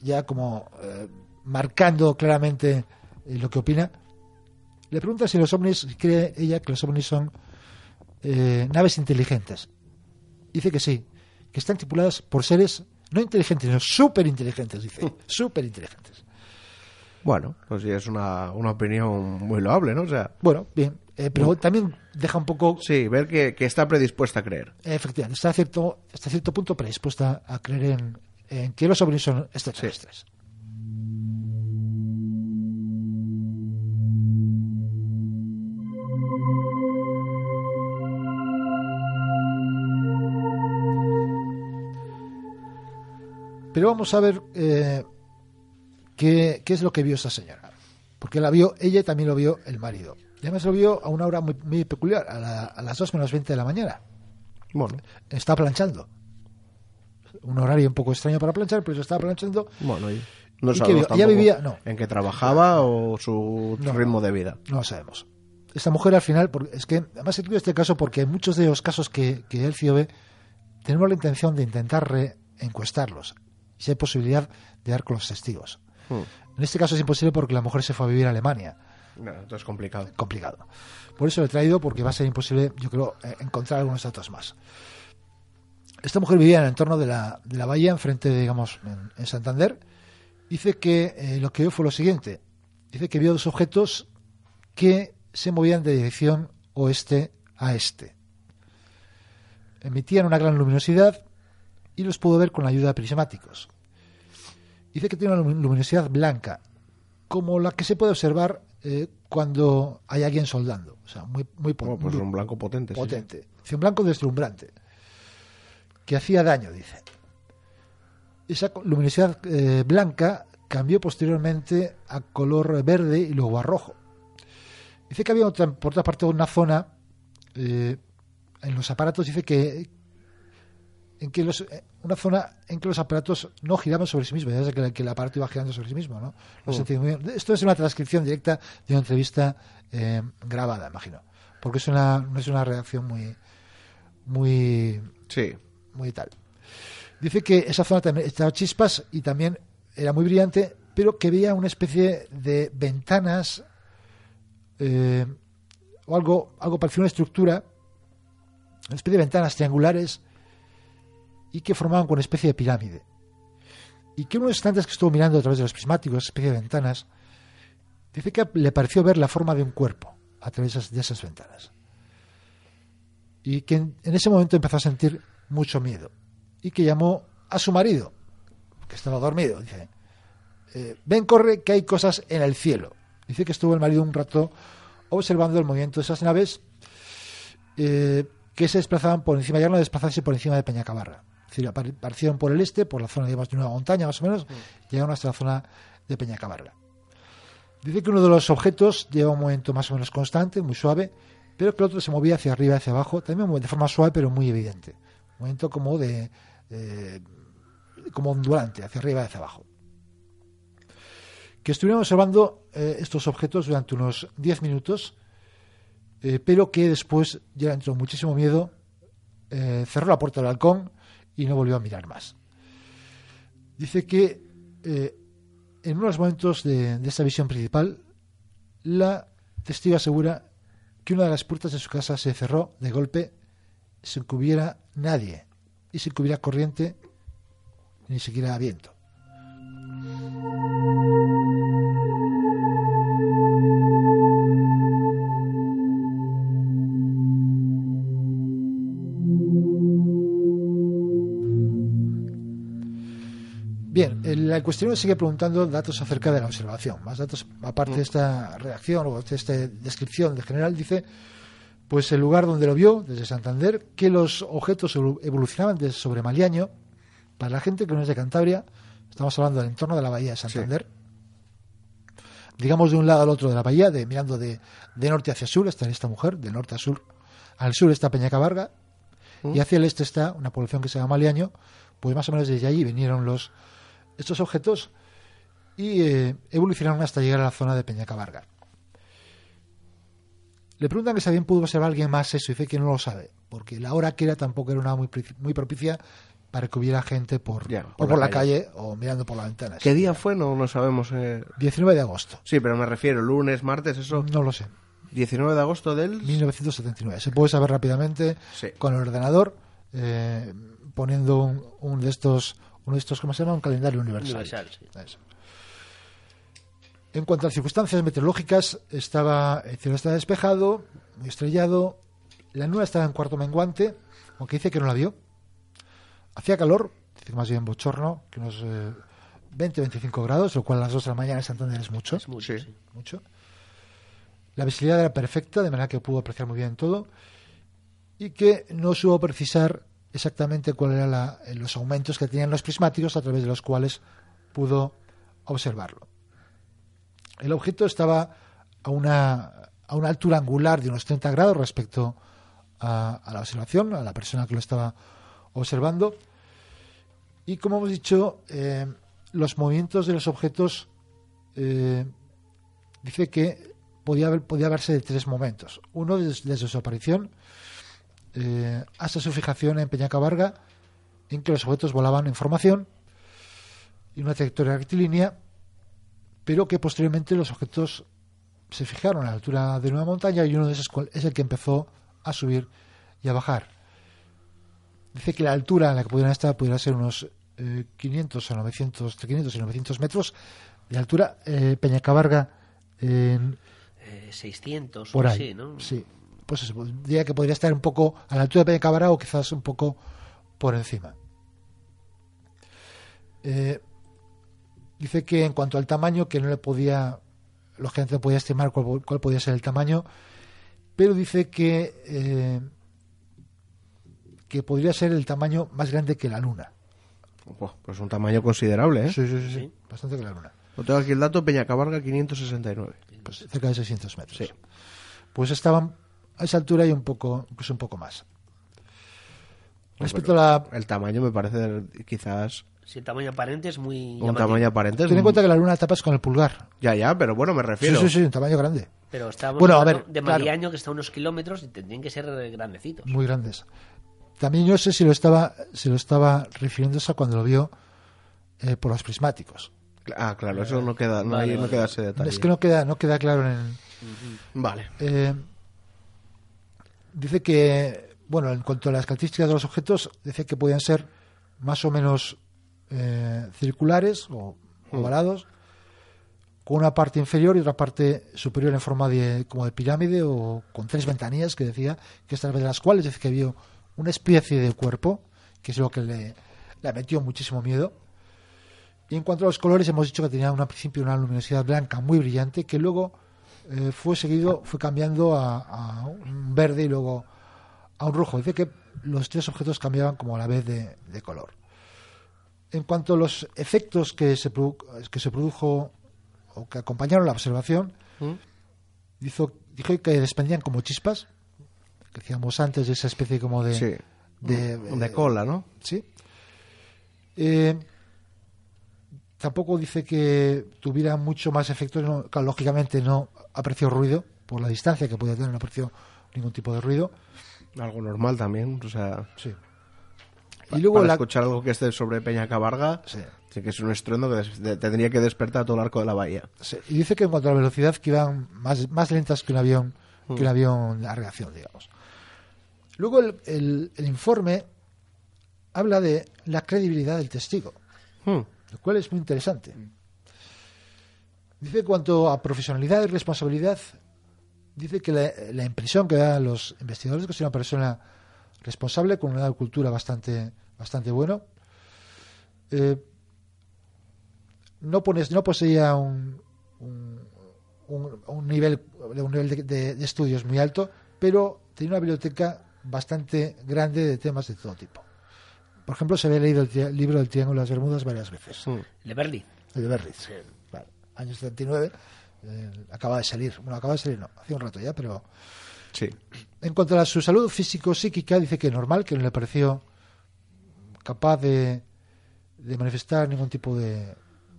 ya como eh, marcando claramente eh, lo que opina, le pregunta si los ovnis, cree ella que los ovnis son eh, naves inteligentes. Dice que sí, que están tripuladas por seres no inteligentes, sino súper inteligentes, dice. Súper inteligentes. Bueno, pues sí, es una, una opinión muy loable, ¿no? O sea, Bueno, bien, eh, pero también deja un poco, sí, ver que, que está predispuesta a creer. eh, efectivamente, está a cierto, hasta cierto punto predispuesta a creer en, en que los ovnis son extraterrestres. Pero vamos a ver eh, qué, qué es lo que vio esa señora. Porque la vio ella y también lo vio el marido. Y además lo vio a una hora muy, muy peculiar, a, la- a las 2 menos 20 de la mañana. Bueno, Está planchando. Un horario un poco extraño para planchar, pero se estaba planchando. bueno, y no ¿Y qué sabemos vio? ¿Ya vivía? No. en qué trabajaba o su No. ritmo de vida. No lo sabemos. Esta mujer al final, porque es que además he escrito este caso porque en muchos de los casos que, que Elcio ve, tenemos la intención de intentar reencuestarlos. Si hay posibilidad de dar con los testigos. Hmm. En este caso es imposible porque la mujer se fue a vivir a Alemania. No, es complicado. Complicado. Por eso lo he traído porque va a ser imposible, yo creo, eh, encontrar algunos datos más. Esta mujer vivía en el entorno de la, de la bahía, enfrente, digamos, en, Santander. Dice que eh, lo que vio fue lo siguiente. Dice que vio dos objetos que se movían de dirección oeste a este. Emitían una gran luminosidad y los pudo ver con la ayuda de prismáticos. Dice que tiene una lumi- luminosidad blanca, como la que se puede observar eh, cuando hay alguien soldando. O sea, muy, muy, po- Bueno, pues muy un blanco potente. sí, sí. potente. Dice, un blanco deslumbrante, que hacía daño, dice. Esa luminosidad eh, blanca cambió posteriormente a color verde y luego a rojo. Dice que había otra- por otra parte una zona eh, en los aparatos, dice que en que los, eh, una zona en que los aparatos no giraban sobre sí mismos, ya sé que, el- que el aparato iba girando sobre sí mismo, ¿no? Bien. Esto es una transcripción directa de una entrevista eh, grabada, imagino, porque es una, no es una reacción muy, muy, Sí. muy tal. Dice que esa zona también estaba chispas y también era muy brillante, pero que veía una especie de ventanas eh, o algo, algo parecía una estructura, una especie de ventanas triangulares y que formaban una especie de pirámide. Y que unos instantes que estuvo mirando a través de los prismáticos, especie de ventanas, dice que le pareció ver la forma de un cuerpo a través de esas, de ventanas. Y que en, ese momento empezó a sentir mucho miedo. Y que llamó a su marido, que estaba dormido. Dice, eh, ven, corre, que hay cosas en el cielo. Dice que estuvo el marido un rato observando el movimiento de esas naves eh, que se desplazaban por encima, llegaron a desplazarse por encima de Peñacabarra. Es decir, partieron por el este, por la zona de una montaña más o menos, llegaron hasta la zona de Peñacabarra. Dice que uno de los objetos lleva un movimiento más o menos constante, muy suave, pero que el otro se movía hacia arriba y hacia abajo, también de forma suave pero muy evidente. Un movimiento como de, de- como ondulante, hacia arriba y hacia abajo. Que estuvieron observando eh, estos objetos durante unos 10 minutos, eh, pero que después ya entró muchísimo miedo, eh, cerró la puerta del balcón y no volvió a mirar más. Dice que eh, en unos momentos de, de esta visión principal, la testigo asegura que una de las puertas de su casa se cerró de golpe sin que hubiera nadie y sin que hubiera corriente ni siquiera viento. El el cuestionario sigue preguntando datos acerca de la observación. Más datos, aparte de esta reacción o de esta descripción de general, dice pues el lugar donde lo vio, desde Santander, que los objetos evolu- evolucionaban desde sobre Maliaño. Para la gente que no es de Cantabria, estamos hablando del entorno de la bahía de Santander. Digamos de un lado al otro de la bahía, de, mirando de, de norte hacia sur, está esta mujer, de norte a sur. Al sur está Peñacabarga, y hacia el este está una población que se llama Maliaño. Pues más o menos desde allí vinieron los estos objetos y eh, evolucionaron hasta llegar a la zona de Peñacabarga. Le preguntan que si bien pudo observar alguien más eso y dice que no lo sabe, porque la hora que era tampoco era una muy, muy propicia para que hubiera gente por, Ya, o por la la calle. o mirando por las ventanas. ¿Qué día fue? No, no sabemos. eh. 19 de agosto. Sí, pero me refiero, lunes, martes, eso. No lo sé. 19 de agosto del... 1979. Se puede saber rápidamente Sí. con el ordenador eh, poniendo un, un de estos, uno de estos, ¿cómo se llama? Un calendario universal. Universal, sí. Eso. En cuanto a las circunstancias meteorológicas, estaba el cielo estaba despejado, muy estrellado, la luna estaba en cuarto menguante, aunque dice que no la vio. Hacía calor, dice que más bien bochorno, que unos 20-25 grados, lo cual a las 2 de la mañana en Santander es mucho. Es mucho, sí. mucho. La visibilidad era perfecta, de manera que pudo apreciar muy bien todo. Y que no supo precisar exactamente cuáles eran eh, los aumentos que tenían los prismáticos a través de los cuales pudo observarlo. El objeto estaba a una, a una altura angular de unos 30 grados respecto a, a la observación, a la persona que lo estaba observando. Y como hemos dicho, eh, los movimientos de los objetos eh, dice que podía, podía verse de tres momentos. Uno des- desde su aparición eh, hasta su fijación en Peñacabarga, en que los objetos volaban en formación y una trayectoria rectilínea, pero que posteriormente los objetos se fijaron a la altura de una montaña y uno de esos es el que empezó a subir y a bajar. Dice que la altura en la que pudieran estar pudiera ser unos eh, 500 o 900, entre 500 y 900 metros de altura. Eh, Peñacabarga en, Eh, 600 por o ahí. así, ¿no? Sí. Pues eso, diría que podría estar un poco a la altura de Peñacabarga o quizás un poco por encima. Eh, dice que en cuanto al tamaño, que no le podía, lógicamente no podía estimar cuál, cuál podía ser el tamaño, pero dice que eh, que podría ser el tamaño más grande que la Luna. Pues un tamaño considerable, ¿eh? Sí, sí, sí, sí, bastante que la Luna. Lo tengo aquí el dato, Peñacabarga 569. Pues cerca de 600 metros. Sí. Pues estaban a esa altura y un poco, incluso un poco más. Respecto a la El tamaño me parece quizás Si el tamaño aparente es muy. un llamativo. tamaño aparente. es Ten en un- cuenta que la luna tapas con el pulgar. Ya, ya, pero bueno, me Sí, refiero. sí, sí, un tamaño grande. Pero estábamos Bueno, a ver, de claro. Mariaño, que está a unos kilómetros y tendrían que ser grandecitos. Muy grandes. También yo sé si lo estaba, si lo estaba refiriéndose a cuando lo vio eh, por los prismáticos. Ah, claro, eso no queda, no, Vale, hay- no queda ese detalle. Es que no queda, no queda claro en el, Vale. Eh, dice que, bueno, en cuanto a las características de los objetos, dice que podían ser más o menos eh, circulares o ovalados, con una parte inferior y otra parte superior en forma de como de pirámide o con tres ventanillas que decía que es a través de las cuales dice que vio una especie de cuerpo, que es lo que le, le metió muchísimo miedo. Y en cuanto a los colores, hemos dicho que tenía un, al principio una luminosidad blanca muy brillante, que luego eh, fue seguido, fue cambiando a, a un verde y luego a un rojo. Dice que los tres objetos cambiaban como a la vez de, de color. En cuanto a los efectos que se, que se produjo o que acompañaron la observación, ¿Mm? dijo, dijo que desprendían como chispas, que decíamos antes de esa especie como de... Sí. de, De cola, ¿no? Sí. Eh, tampoco dice que tuviera mucho más efectos. no- lógicamente no apreció ruido por la distancia que podía tener, no apreció ningún tipo de ruido. Algo normal también, o sea... Sí. pa- Y luego para la, escuchar algo que esté sobre Peñacabarga, Sí. sí que es un estruendo que tendría que despertar todo el arco de la bahía. sí. y dice que en cuanto a la velocidad que iban más, más lentas que un avión Mm. que un avión a reacción, digamos. Luego el, el- el informe habla de la credibilidad del testigo. Hmm. lo cual es muy interesante. Dice cuanto a profesionalidad y responsabilidad, dice que la, la impresión que dan los investigadores es que es una persona responsable con una cultura bastante bastante bueno. Eh, no pones, no poseía un, un, un- un nivel un nivel de, de- de estudios muy alto, pero tenía una biblioteca bastante grande de temas de todo tipo. Por ejemplo, se había leído el libro del Triángulo de las Bermudas varias veces. Le Berli. El de. Vale. Años 79. eh, acaba de salir. Bueno, acaba de salir, no. Hace un rato ya, pero. Sí. En cuanto a su salud físico-psíquica, dice que normal, que no le pareció capaz de, de manifestar ningún tipo de,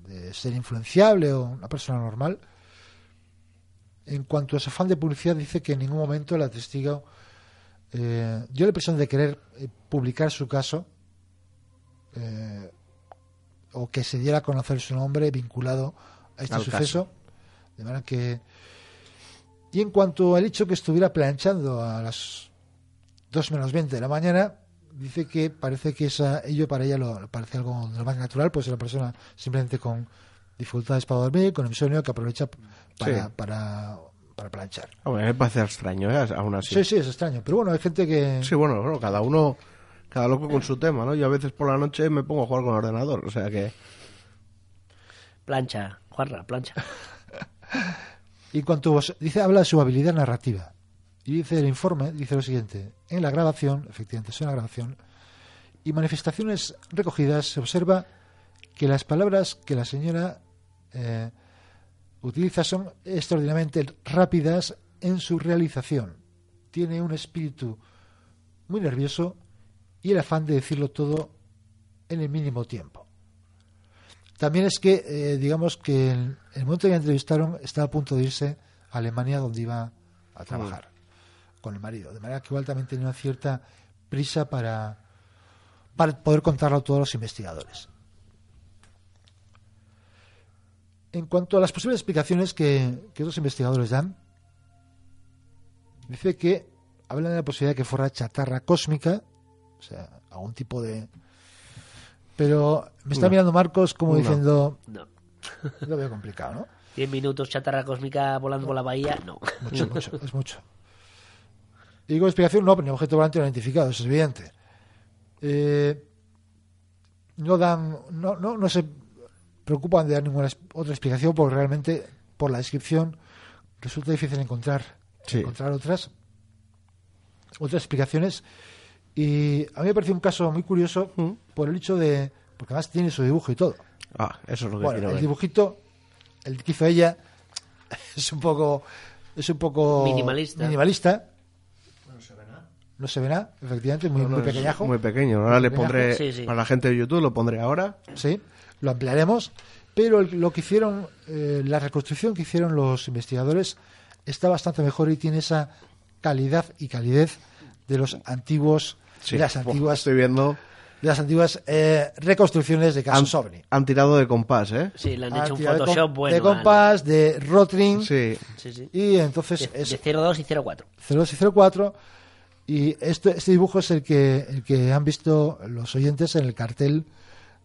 de ser influenciable o una persona normal. En cuanto a su afán de publicidad, dice que en ningún momento la testigo eh, dio la impresión de querer eh, publicar su caso eh, o que se diera a conocer su nombre vinculado a este Al suceso. De manera que. Y en cuanto al hecho que estuviera planchando a las 2 menos 20 de la mañana, dice que parece que esa, ello para ella lo, parece algo de lo más natural, pues es una persona simplemente con dificultades para dormir, con insomnio, que aprovecha para, Sí. para, para planchar. Hombre, me parece extraño, ¿eh? Aún así. Sí, sí, es extraño. Pero bueno, hay gente que. Sí, bueno, bueno, cada uno, cada loco con su tema, ¿no? Yo a veces por la noche me pongo a jugar con el ordenador, o sea que... Plancha, Juanra, plancha. Y cuanto dice, habla de su habilidad narrativa. Y dice el informe, dice lo siguiente, en la grabación, efectivamente es una grabación, y manifestaciones recogidas se observa que las palabras que la señora eh, utiliza son extraordinariamente rápidas en su realización. Tiene un espíritu muy nervioso y el afán de decirlo todo en el mínimo tiempo. También es que, eh, digamos que en el momento que la entrevistaron estaba a punto de irse a Alemania donde iba a trabajar con el marido. De manera que igual también tenía una cierta prisa para, para poder contarlo a todos los investigadores. En cuanto a las posibles explicaciones que, que otros investigadores dan, dice que hablan de la posibilidad de que fuera chatarra cósmica, o sea, algún tipo de... Pero me está No. mirando Marcos como No. diciendo, No. lo veo complicado, ¿no? Diez minutos chatarra cósmica volando por la bahía, no. Mucho, mucho, es mucho. Y digo explicación, no, pero ni objeto volante no identificado, eso es evidente. Eh, no dan, no, no, no se preocupan de dar ninguna otra explicación porque realmente por la descripción resulta difícil encontrar, Sí. encontrar otras, otras explicaciones. Y a mí me parece un caso muy curioso Mm. por el hecho de, porque además tiene su dibujo y todo. Ah, eso es lo que Bueno, quiero el ver. dibujito, el que hizo ella, es un poco, es un poco Minimalista. minimalista. No se ve nada, efectivamente, muy, No, no, muy es pequeñajo. Muy pequeño. Ahora le pondré, Sí, sí. para la gente de YouTube, lo pondré ahora. Sí, lo ampliaremos. Pero el- lo que hicieron, eh, la reconstrucción que hicieron los investigadores está bastante mejor y tiene esa calidad y calidez de los antiguos, Sí. de las antiguas, Estoy viendo. de las antiguas eh, reconstrucciones de Han, casos ovni. han tirado de compás, ¿eh? Sí, le han Ah, hecho un tira de com- Photoshop bueno. de compás, de Rotring, Sí. Sí, sí. y entonces De, es de 02 y 04. 02 y 04 y este, este dibujo es el que, el que han visto los oyentes en el cartel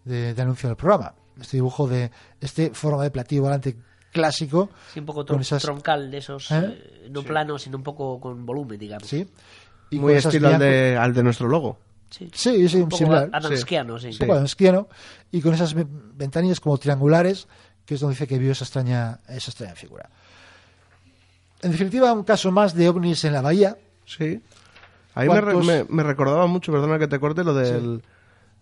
de, de anuncio del programa. Este dibujo de este forma de platillo volante clásico, Sí, un poco Con tron- esas- troncal de esos, ¿Eh? eh, no plano, sino un poco con volumen, digamos. ¿sí? Y Muy estilo al de, al de nuestro logo. Sí, Sí, sí, un poco similar. adamskiano, sí. Un poco adamskiano, y con esas ve- ventanillas como triangulares, que es donde dice que vio esa extraña, esa extraña figura. En definitiva, un caso más de ovnis en la bahía. Sí. A mí me, re- ¿Cuántos- me- me recordaba mucho, perdona que te corte, lo del,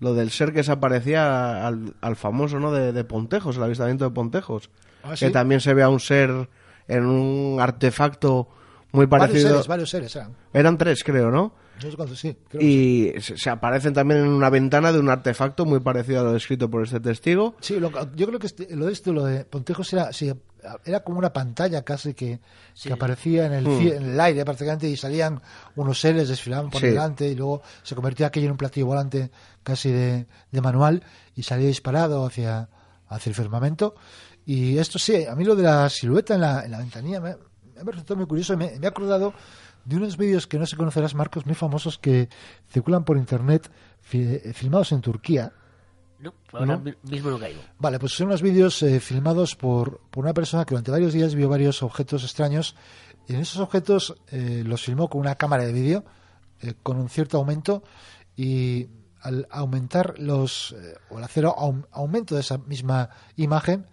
lo del ser que se aparecía al, al famoso, ¿no? De, de Pontejos, el avistamiento de Pontejos. Ah, sí. Que también se ve a un ser en un artefacto muy Varios parecido. seres, varios seres eran. Eran tres, creo, ¿no? Sí. creo que sí. Y se, aparecen también en una ventana de un artefacto muy parecido a lo descrito por este testigo. Sí, lo- yo creo que este- lo de esto, lo de Pontejos era, sí, era como una pantalla casi que, que aparecía en el, cie- en el aire prácticamente y salían unos seres, desfilaban por Sí. delante y luego se convertía aquello en un platillo volante casi de, de manual y salía disparado hacia, hacia el firmamento. Y esto sí, a mí lo de la silueta en la, en la ventanilla me, me ha resultado muy curioso. Me, me he acordado de unos vídeos que no se conocerás, Marcos, muy famosos que circulan por internet fi- filmados en Turquía. No, ahora mi- mismo no caigo. Vale, pues son unos vídeos eh, filmados por, por una persona que durante varios días vio varios objetos extraños y en esos objetos eh, los filmó con una cámara de vídeo eh, con un cierto aumento y al aumentar los eh, o al hacer aum- aumento de esa misma imagen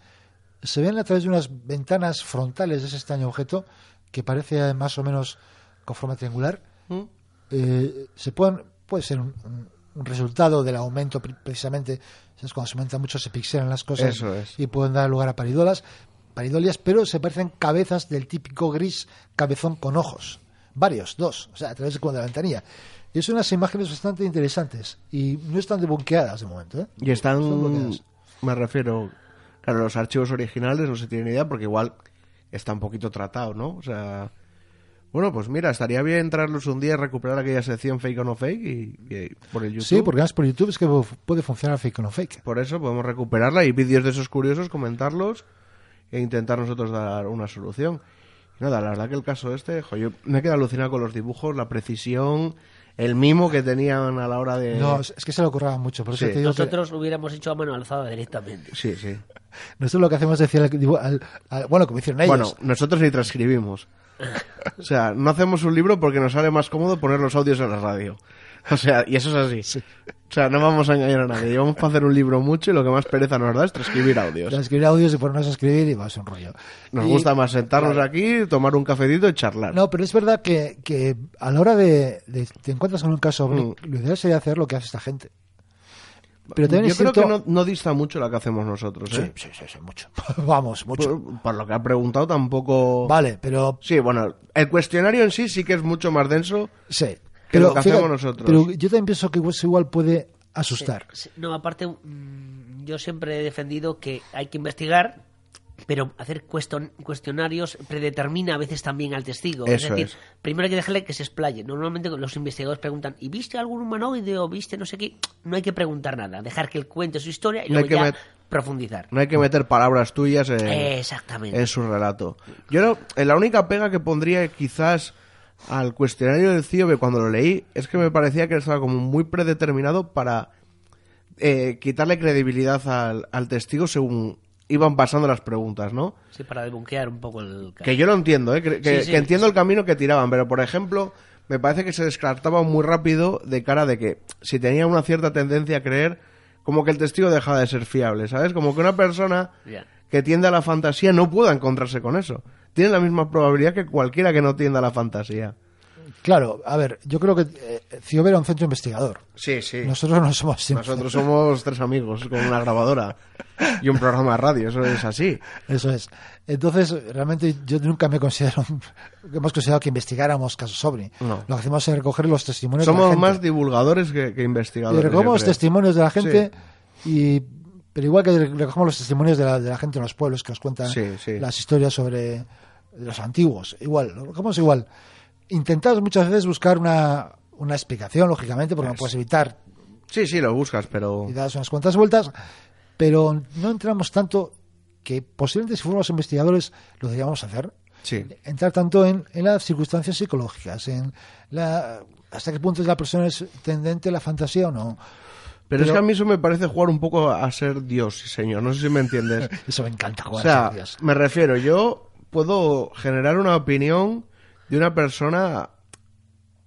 se ven a través de unas ventanas frontales de ese extraño objeto que parece más o menos con forma triangular eh, se pueden, puede ser un, un- un resultado del aumento pre- precisamente ¿sabes? cuando se aumenta mucho se pixelan las cosas Eso es. y pueden dar lugar a paridolas paridolias pero se parecen cabezas del típico gris cabezón con ojos varios, dos, o sea a través de, de la ventanilla y son unas imágenes bastante interesantes y no están debunqueadas de momento ¿eh? Y están, bloqueadas. me refiero, claro, los archivos originales no se tienen idea porque igual está un poquito tratado, ¿no? O sea, bueno, pues mira, estaría bien traerlos un día y recuperar aquella sección fake o no fake y, y por el YouTube. sí, porque además por YouTube es que puede funcionar fake o no fake Por eso podemos recuperarla y vídeos de esos curiosos, comentarlos e intentar nosotros dar una solución. Y nada, la verdad que el caso este, jo, yo me he quedado alucinado con los dibujos, la precisión, el mimo que tenían a la hora de... no, es que se lo curraba mucho por eso Sí. te digo que- Nosotros hubiéramos hecho a mano alzada directamente. Sí, sí. nosotros lo que hacemos es decir al, dibu- al- al- bueno como hicieron ellos Bueno, nosotros ni transcribimos. O sea, no hacemos un libro porque nos sale más cómodo poner los audios en la radio. O sea, y eso es así. O sea, no vamos a engañar a nadie. Llevamos para hacer un libro mucho y lo que más pereza nos da es transcribir audios. de escribir audios y ponernos a escribir y va a ser un rollo. Nos Y- gusta más sentarnos claro. aquí, tomar un cafetito y charlar. No, pero es verdad que, que a la hora de, de- te encuentras con un caso Mm. lo ideal sería hacer lo que hace esta gente. Pero Yo es creo que no, no dista mucho la que hacemos nosotros, Sí, ¿eh? sí, sí, sí, mucho. Vamos, mucho. Por, por lo que ha preguntado tampoco... Vale, pero Sí, bueno, el cuestionario en sí sí que es mucho más denso. sí. Que pero, lo que hacemos nosotros. Pero yo también pienso que eso igual puede asustar. Sí, No, aparte, mm, yo siempre he defendido que hay que investigar, pero hacer cuestion- cuestionarios predetermina a veces también al testigo. es Eso decir, es. primero hay que dejarle que se explaye. Normalmente los investigadores preguntan, ¿y viste algún humanoide o viste no sé qué? No hay que preguntar nada, dejar que él cuente su historia y No hay luego que ya profundizar. No hay que meter palabras tuyas en, Exactamente. en su relato. Yo no- la única pega que pondría quizás al cuestionario del CIOB cuando lo leí es que me parecía que estaba como muy predeterminado para eh, quitarle credibilidad al, al testigo según iban pasando las preguntas, ¿no? Sí, para debunquear un poco el. Que yo lo entiendo, ¿eh? que, que- Sí, sí. que entiendo el camino que tiraban, pero por ejemplo, me parece que se descartaba muy rápido de cara de que si tenía una cierta tendencia a creer, como que el testigo dejaba de ser fiable, ¿sabes? Como que una persona que tiende a la fantasía no pueda encontrarse con eso. Tiene la misma probabilidad que cualquiera que no tienda la fantasía. Claro, a ver, yo creo que eh, CIOB era un centro investigador. Sí, sí. Nosotros no somos... Nosotros somos tres amigos con una grabadora y un programa de radio, eso es así. Eso es. Entonces, realmente yo nunca me considero... Hemos considerado que investigáramos casos sobre. No. Lo que hacemos es recoger los testimonios de la Somos gente. más divulgadores que, que Y investigadores. recogemos testimonios de la gente y... Pero igual que recogemos los testimonios de la, de la gente en los pueblos que nos cuentan Sí, sí. las historias sobre los antiguos. Igual, lo recogemos igual. Intentamos muchas veces buscar una, una explicación, lógicamente, porque no puedes evitar Sí, sí, lo buscas, pero... y das unas cuantas vueltas, pero no entramos tanto que posiblemente si fuéramos investigadores lo deberíamos hacer. Sí. Entrar tanto en, en las circunstancias psicológicas, en la, hasta qué punto la persona es tendente a la fantasía o no. Pero, es que a mí eso me parece jugar un poco a ser Dios, sí, señor. No sé si me entiendes. Eso me encanta o jugar. sea, a Dios. me refiero, yo puedo generar una opinión de una persona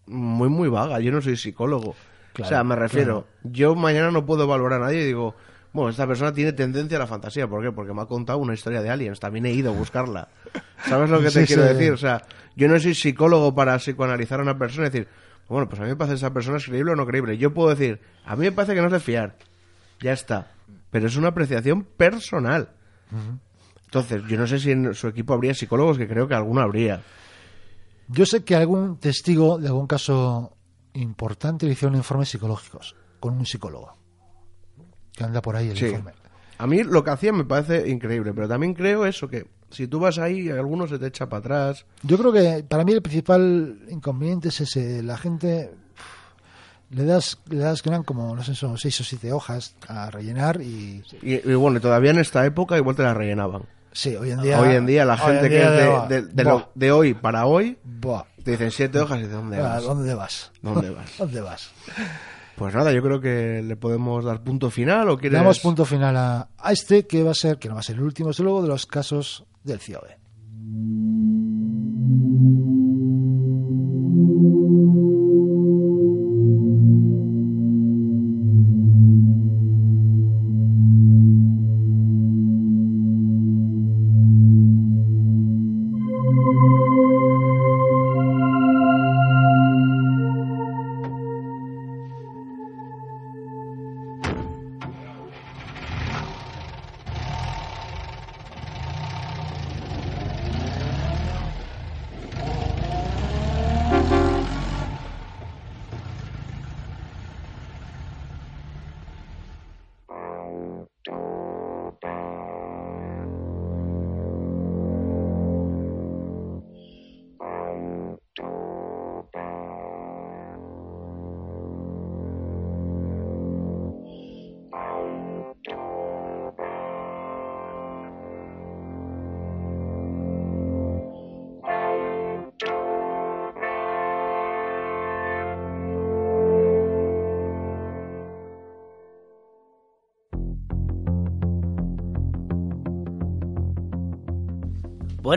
muy, muy vaga. Yo no soy psicólogo. Claro, o sea, me refiero, yo mañana no puedo evaluar a nadie y digo, bueno, esta persona tiene tendencia a la fantasía. ¿Por qué? Porque me ha contado una historia de aliens. También he ido a buscarla. ¿Sabes lo que te Sí, quiero sí. decir? O sea, yo no soy psicólogo para psicoanalizar a una persona y decir, bueno, pues a mí me parece esa persona es creíble o no creíble. Yo puedo decir, a mí me parece que no es de fiar. Ya está. Pero es una apreciación personal. Entonces, yo no sé si en su equipo habría psicólogos, que creo que alguno habría. Yo sé que algún testigo de algún caso importante le hicieron informes psicológicos con un psicólogo. Que anda por ahí el Sí. informe. A mí lo que hacía me parece increíble, pero también creo eso, que si tú vas ahí, alguno se te echa para atrás. Yo creo que para mí el principal inconveniente es ese. La gente le das, le das que eran como, no sé, son seis o siete hojas a rellenar y Y, y bueno, todavía en esta época igual te la rellenaban. sí, hoy en día. hoy en día la gente en que es de, de- de buah, lo- de hoy para hoy, buah, te dicen siete hojas y dices, ¿dónde ah, vas? ¿Dónde vas? ¿Dónde vas? ¿Dónde vas? Pues nada, yo creo que le podemos dar punto final o quieres... damos punto final a, a este que va a ser, que no va a ser el último, desde luego, de los casos del CIOE.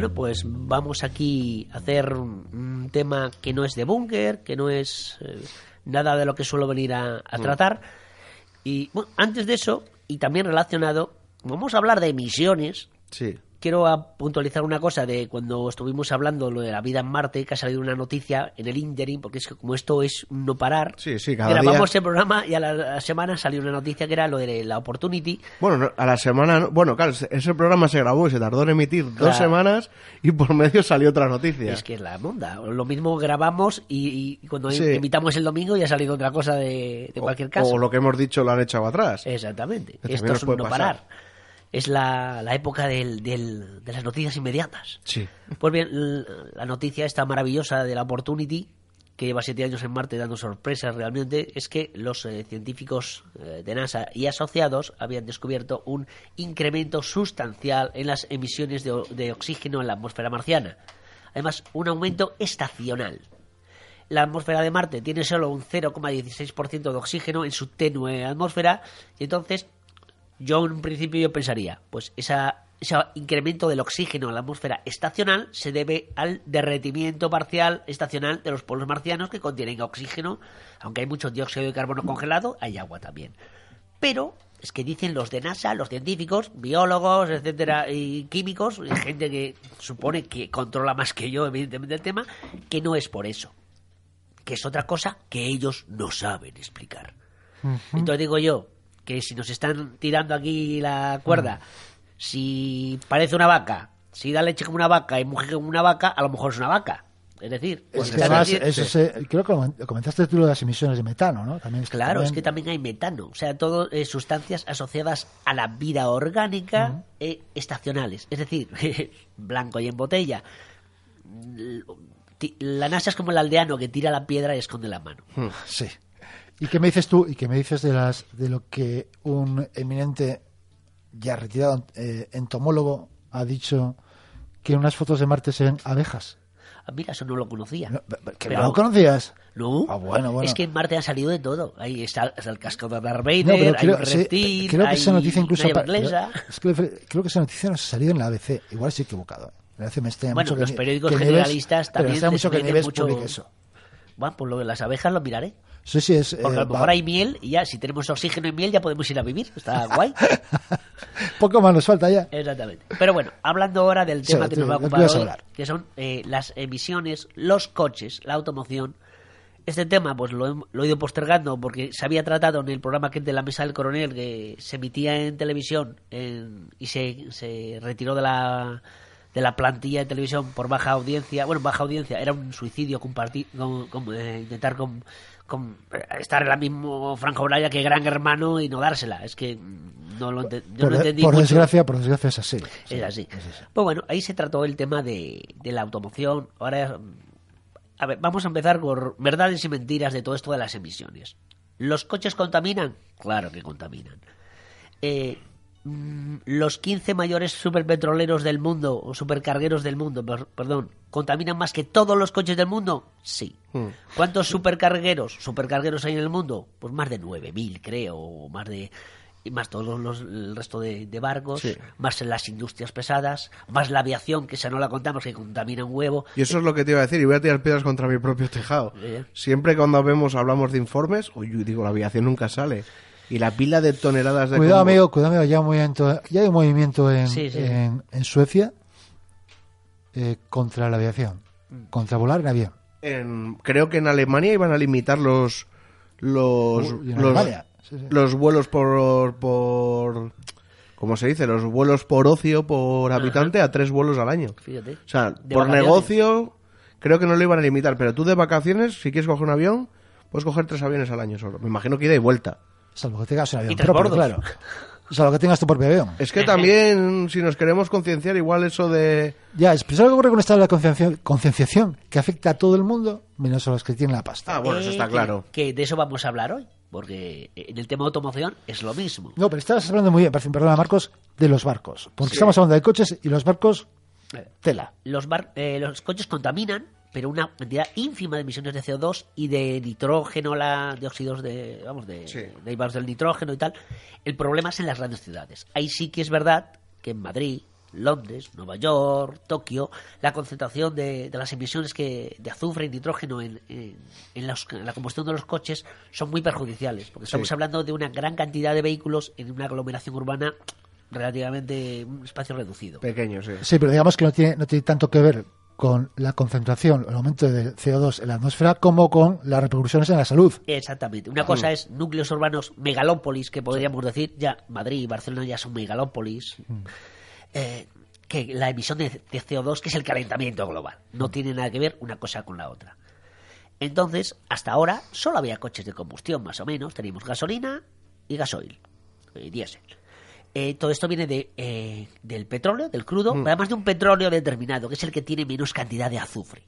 Bueno, pues vamos aquí a hacer un, tema que no es de búnker, que no es eh, nada de lo que suelo venir a, a tratar. Y bueno, antes de eso, y también relacionado, vamos a hablar de emisiones, Sí. Quiero puntualizar una cosa de cuando estuvimos hablando lo de la vida en Marte, que ha salido una noticia en el interim, porque es que como esto es un no parar, Sí, sí, cada grabamos día- el programa y a la, semana salió una noticia que era lo de la Opportunity. Bueno, no, a la semana, no- bueno, claro, ese- programa se grabó y se tardó en emitir dos semanas y por medio salió otra noticia. Es que es la monda. Lo mismo grabamos y, y cuando Sí. invitamos el domingo ya ha salido otra cosa de, de cualquier caso. o lo que hemos dicho lo han echado atrás. Exactamente. Que Esto es un no pasar. parar. Es la, la época del, del- de las noticias inmediatas. Sí. Pues bien, la noticia esta maravillosa de la Opportunity, que lleva siete años en Marte dando sorpresas realmente, es que los eh, científicos eh, de NASA y asociados habían descubierto un incremento sustancial en las emisiones de, de oxígeno en la atmósfera marciana. Además, un aumento estacional. La atmósfera de Marte tiene solo un 0,16% de oxígeno en su tenue atmósfera y entonces yo en un principio yo pensaría, pues esa, ese incremento del oxígeno en la atmósfera estacional se debe al derretimiento parcial estacional de los polos marcianos que contienen oxígeno, aunque hay mucho dióxido de carbono congelado, hay agua también. Pero es que dicen los de NASA, los científicos, biólogos, etcétera, y químicos, y gente que supone que controla más que yo, evidentemente, el tema, que no es por eso, que es otra cosa que ellos no saben explicar. Entonces digo yo que si nos están tirando aquí la cuerda, si parece una vaca, si da leche como una vaca y mujer como una vaca, a lo mejor es una vaca. Es decir, pues Es que están además, eso se- creo que comentaste tú lo de las emisiones de metano, ¿no? También es que Claro, es que también hay metano, o sea, todo eh, sustancias asociadas a la vida orgánica eh, estacionales, es decir, blanco y en botella. La NASA es como el aldeano que tira la piedra y esconde la mano. Sí. ¿Y qué me dices tú? ¿Y qué me dices de las de lo que un eminente ya retirado eh, entomólogo ha dicho que unas fotos de Marte se ven abejas? Ah, mira, eso no lo conocía. No, ¿Que Pero- no lo conocías? No, Ah, bueno, bueno. es que en Marte ha salido de todo. Ahí está, está el casco de Darth Vader, No, pero hay creo, un reptil, creo que hay esa noticia incluso una pa- inglesa. es que creo que esa noticia nos ha salido en la ABC. Igual estoy equivocado. La ABC me Bueno, mucho que los Ni- periódicos que generalistas pero también extraña mucho que Nieves mucho- eso. Bueno, pues lo de las abejas lo miraré. Sí, sí, es. Porque eh, a lo mejor va- hay miel y ya, si tenemos oxígeno y miel, ya podemos ir a vivir. Está guay. Poco más nos falta ya. Exactamente. Pero bueno, hablando ahora del Sí, tema que nos va a ¿de qué ocupar hoy, hablar? que son eh, las emisiones, los coches, la automoción. Este tema, pues lo, he- lo he ido postergando porque se había tratado en el programa que de la Mesa del Coronel, que se emitía en televisión en- y se, se retiró de la, de la plantilla de televisión por baja audiencia. Bueno, baja audiencia, era un suicidio compartir, con- con- eh, intentar con, con- estar en la misma franja horaria que Gran Hermano y no dársela. Es que no lo, ente- yo Por, no entendí por mucho. desgracia, por desgracia es así. Sí, Es así. es así. Pues bueno, ahí se trató el tema de, de la automoción. Ahora, a ver, vamos a empezar por verdades y mentiras de todo esto de las emisiones. ¿Los coches contaminan? Claro que contaminan. Eh, ¿Los 15 mayores superpetroleros del mundo, o supercargueros del mundo, per- perdón, contaminan más que todos los coches del mundo? Sí. ¿Cuántos supercargueros, supercargueros hay en el mundo? Pues más de 9.000, creo, o más de... más todos los, el resto de, de barcos, Sí. más las industrias pesadas, más la aviación, que esa no la contamos, que contamina un huevo. Y eso es lo que te iba a decir, y voy a tirar piedras contra mi propio tejado. Eh. Siempre cuando vemos, hablamos de informes, uy, yo digo, la aviación nunca sale. Y la pila de toneladas de... Cuidado, amigo, cuidado, amigo. Ya, hay un movimiento, ya hay un movimiento en, Sí, sí. en, en Suecia eh, contra la aviación. Mm. Contra volar en avión. en- creo que en Alemania iban a limitar los... Los, los, Alemania, sí, sí. los vuelos por, por... ¿Cómo se dice? Los vuelos por ocio, por habitante, a tres vuelos al año. Fíjate. O sea, De por vacaciones. negocio, creo que no lo iban a limitar, pero tú de vacaciones, si quieres coger un avión, puedes coger tres aviones al año solo. Me imagino que ida y vuelta. Salvo que tengas un avión Y propio, claro. Salvo que tengas tu propio avión. Es que también, si nos queremos concienciar, igual eso de... Ya, es pero ¿sabes lo que ocurre con esta de la concienciación, concienciación? Que afecta a todo el mundo, menos a los que tienen la pasta. Ah, bueno, eso Eh, está que- claro. Que de eso vamos a hablar hoy, porque en el tema automoción es lo mismo. No, pero estabas hablando muy bien, perdona Marcos, de los barcos. Porque estamos hablando de coches y los barcos, tela. Los, bar- eh, los coches contaminan, pero una cantidad ínfima de emisiones de CO2 y de nitrógeno, la, de óxidos de, vamos, de Sí. derivados del nitrógeno y tal. El problema es en las grandes ciudades. Ahí sí que es verdad que en Madrid, Londres, Nueva York, Tokio, la concentración de, de las emisiones que, de azufre y nitrógeno en, en- en los- en la combustión de los coches son muy perjudiciales, porque estamos Sí. hablando de una gran cantidad de vehículos en una aglomeración urbana relativamente un espacio reducido. Pequeño, sí. Sí, pero digamos que no tiene, no tiene tanto que ver con la concentración, el aumento de CO2 en la atmósfera, como con las repercusiones en la salud. Exactamente. Una cosa es núcleos urbanos megalópolis, que podríamos decir, ya Madrid y Barcelona ya son megalópolis, eh, que la emisión de, de CO2, que es el calentamiento global. No tiene nada que ver una cosa con la otra. Entonces, hasta ahora, solo había coches de combustión, más o menos. Teníamos gasolina y gasoil, y diésel. Eh, todo esto viene de, eh, del petróleo, del crudo, pero además de un petróleo determinado, que es el que tiene menos cantidad de azufre,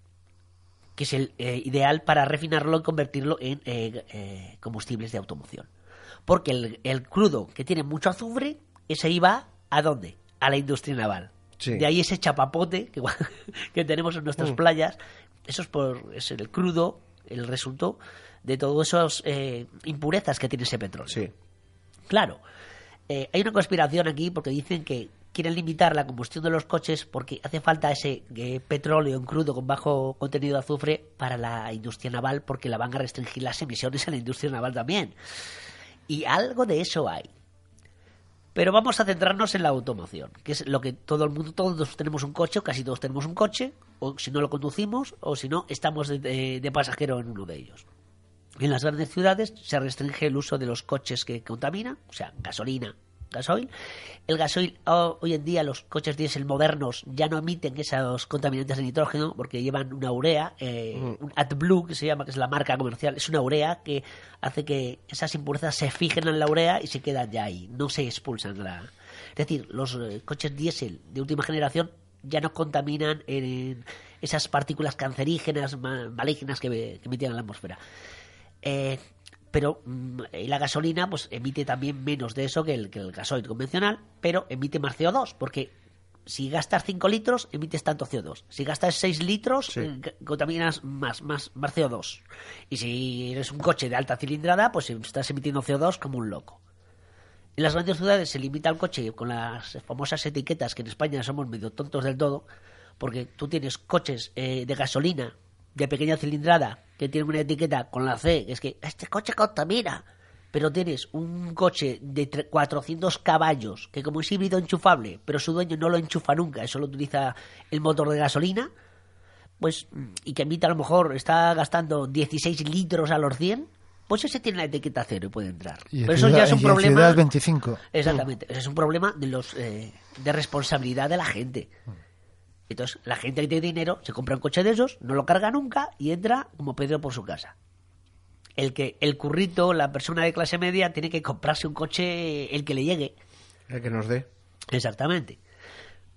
que es el eh, ideal para refinarlo y convertirlo en eh, eh, combustibles de automoción. Porque el, el crudo que tiene mucho azufre, ese iba a dónde? A la industria naval. Sí. De ahí ese chapapote que, que tenemos en nuestras playas, eso es, por, es el crudo, el resultado de todas esas impurezas que tiene ese petróleo. Sí. Claro, eh, hay una conspiración aquí porque dicen que quieren limitar la combustión de los coches porque hace falta ese eh, petróleo en crudo con bajo contenido de azufre para la industria naval porque la van a restringir las emisiones a la industria naval también. Y algo de eso hay. Pero vamos a centrarnos en la automoción, que es lo que todo el mundo, todos tenemos un coche, o casi todos tenemos un coche, o si no lo conducimos, o si no, estamos de, de- de pasajero en uno de ellos. En las grandes ciudades se restringe el uso de los coches que contaminan, o sea, gasolina, gasoil. El gasoil, hoy en día los coches diésel modernos ya no emiten esos contaminantes de nitrógeno porque llevan una urea, eh, un AdBlue que se llama, que es la marca comercial, es una urea que hace que esas impurezas se fijen en la urea y se quedan ya ahí, no se expulsan. La... Es decir, los eh, coches diésel de última generación ya no contaminan en esas partículas cancerígenas, ma- malignas que, que emitían en la atmósfera. Eh, pero mm, y la gasolina pues emite también menos de eso que el, que el gasoil convencional, pero emite más CO2, porque si gastas 5 litros, emites tanto CO2. Si gastas 6 litros, eh, g- contaminas más, más, más CO2. Y si eres un coche de alta cilindrada, pues estás emitiendo CO2 como un loco. En las grandes ciudades se limita el coche con las famosas etiquetas que en España somos medio tontos del todo, porque tú tienes coches eh, de gasolina de pequeña cilindrada que tienen una etiqueta con la C, que es que este coche contamina, pero tienes un coche de tre- 400 caballos que como es híbrido enchufable, pero su dueño no lo enchufa nunca, solo utiliza el motor de gasolina, pues y que emite a lo mejor está gastando 16 litros a los 100, pues ese tiene la etiqueta cero y puede entrar. Y Pero eso ciudad- ya es un y problema. ciudades 25. Exactamente. Ese es un problema de los eh, de responsabilidad de la gente. Entonces, la gente que tiene dinero se compra un coche de esos, no lo carga nunca y entra como Pedro por su casa. El que el currito, la persona de clase media, tiene que comprarse un coche el que le llegue. El que nos dé. Exactamente.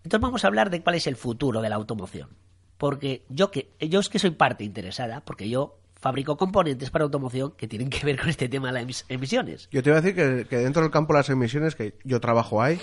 Entonces vamos a hablar de cuál es el futuro de la automoción. Porque yo que yo es que soy parte interesada, porque yo fabrico componentes para automoción que tienen que ver con este tema de las emis- emisiones. Yo te iba a decir que, que dentro del campo de las emisiones, que yo trabajo ahí,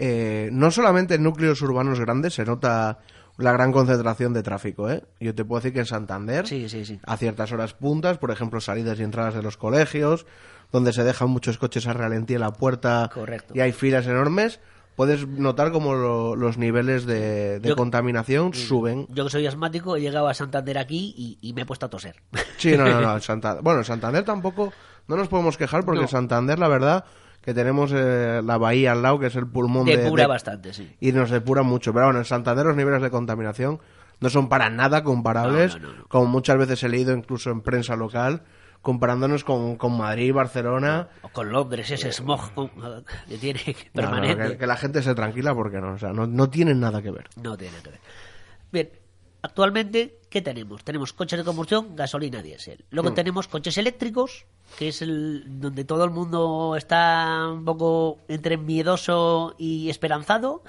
eh, no solamente en núcleos urbanos grandes se nota la gran concentración de tráfico, ¿eh? Yo te puedo decir que en Santander, Sí, sí, sí. a ciertas horas puntas, por ejemplo, salidas y entradas de los colegios, donde se dejan muchos coches a ralentí en la puerta Correcto. y hay filas enormes, puedes notar como lo- los niveles de, de Yo- contaminación suben. Yo que soy asmático he llegado a Santander aquí y, y me he puesto a toser. Sí, no, no, no. en Santa- Bueno, en Santander tampoco no nos podemos quejar porque No. en Santander, la verdad, que tenemos eh, la bahía al lado, que es el pulmón de... Depura de- bastante, sí. Y nos depura mucho. Pero bueno, en Santander los niveles de contaminación no son para nada comparables, No, no, no, no. como muchas veces he leído incluso en prensa local, comparándonos con, con Madrid Barcelona. O con Londres, ese smog con- que tiene permanente. que, que la gente se tranquila porque no, o sea, no, no tienen nada que ver. No tiene que ver. Bien, actualmente, ¿qué tenemos? Tenemos coches de combustión, gasolina, diésel. Luego tenemos coches eléctricos, que es el donde todo el mundo está un poco entre miedoso y esperanzado.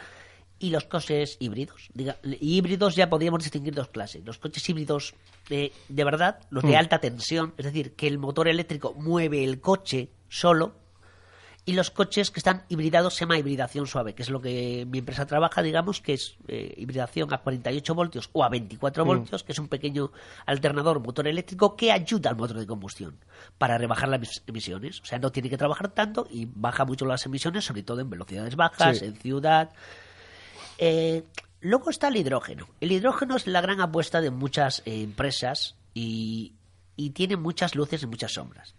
Y los coches híbridos. Diga, y híbridos ya podríamos distinguir dos clases. Los coches híbridos de, de verdad, los de alta tensión, es decir, que el motor eléctrico mueve el coche solo, y los coches que están hibridados se llama hibridación suave, que es lo que mi empresa trabaja, digamos, que es eh, hibridación a 48 voltios o a 24 voltios, que es un pequeño alternador motor eléctrico que ayuda al motor de combustión para rebajar las emisiones. O sea, no tiene que trabajar tanto y baja mucho las emisiones, sobre todo en velocidades bajas, Sí. en ciudad. Eh, luego está el hidrógeno. El hidrógeno es la gran apuesta de muchas eh, empresas y, y tiene muchas luces y muchas sombras.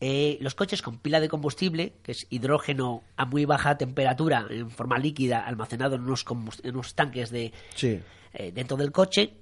Eh, los coches con pila de combustible, que es hidrógeno a muy baja temperatura en forma líquida almacenado en unos, en unos tanques de, Sí. eh, dentro del coche,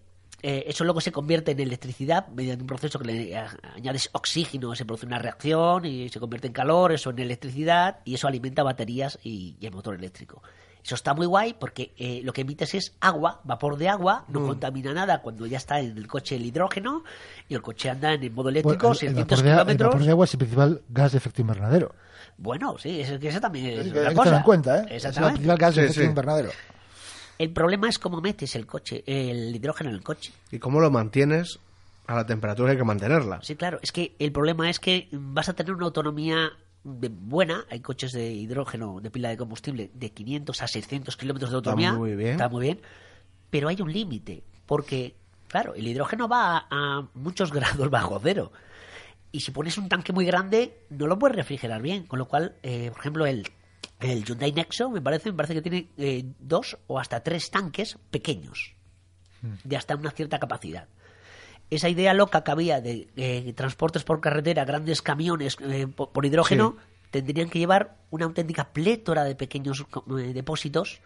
eh, eso luego se convierte en electricidad mediante un proceso que le añades oxígeno, se produce una reacción y se convierte en calor, eso en electricidad y eso alimenta baterías y, y el motor eléctrico. Eso está muy guay porque eh, lo que emites es agua, vapor de agua, no contamina nada cuando ya está en el coche el hidrógeno y el coche anda en el modo eléctrico, Bueno, el, el 600 vapor de, el kilómetros. vapor de agua es el principal gas de efecto invernadero. Bueno, sí, eso, que eso también es Hay que otra tenerlo cosa. en cuenta, ¿eh? Es el principal gas de Sí, efecto sí. invernadero. El problema es cómo metes el coche, el hidrógeno en el coche. ¿Y cómo lo mantienes a la temperatura que hay que mantenerla? Sí, claro. Es que el problema es que vas a tener una autonomía buena. Hay coches de hidrógeno, de pila de combustible, de 500 a 600 kilómetros de Está autonomía. muy bien. Está muy bien. Pero hay un límite. Porque, claro, el hidrógeno va a, a muchos grados bajo cero. Y si pones un tanque muy grande, no lo puedes refrigerar bien. Con lo cual, eh, por ejemplo, el, el Hyundai Nexo me parece, me parece que tiene eh, dos o hasta tres tanques pequeños. De hasta una cierta capacidad esa idea loca que había de eh, transportes por carretera, grandes camiones eh, po- por, hidrógeno, tendrían que llevar una auténtica plétora de pequeños eh, depósitos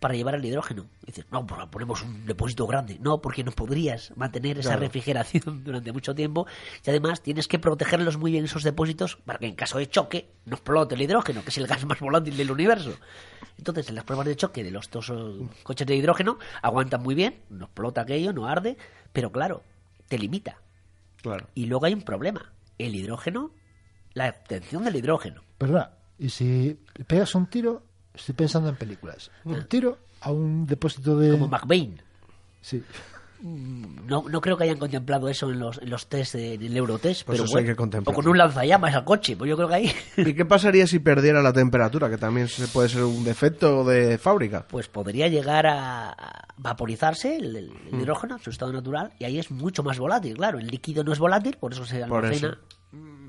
para llevar el hidrógeno. Y dices, no, pues ponemos un depósito grande. No, porque no podrías mantener esa Claro. refrigeración durante mucho tiempo. Y además tienes que protegerlos muy bien esos depósitos para que en caso de choque no explote el hidrógeno, que es el gas más volátil del universo. Entonces, en las pruebas de choque de los dos eh, coches de hidrógeno aguantan muy bien, no explota aquello, no arde, pero claro, te limita. Claro. Y luego hay un problema. El hidrógeno, la obtención del hidrógeno. Perdona, y si le pegas un tiro, estoy pensando en películas. Un tiro a un depósito de... Como McBain. Sí. No, no creo que hayan contemplado eso en los, en los test de- del Eurotest, Pues pero hay bueno. que. O con un lanzallamas al coche, pues yo creo que ahí ¿Y qué pasaría si perdiera la temperatura? Que también se- puede ser un defecto de fábrica. pues podría llegar a vaporizarse el, el Mm. hidrógeno en su estado natural y ahí es mucho más volátil, claro. El líquido no es volátil, por eso se almacena. Mm.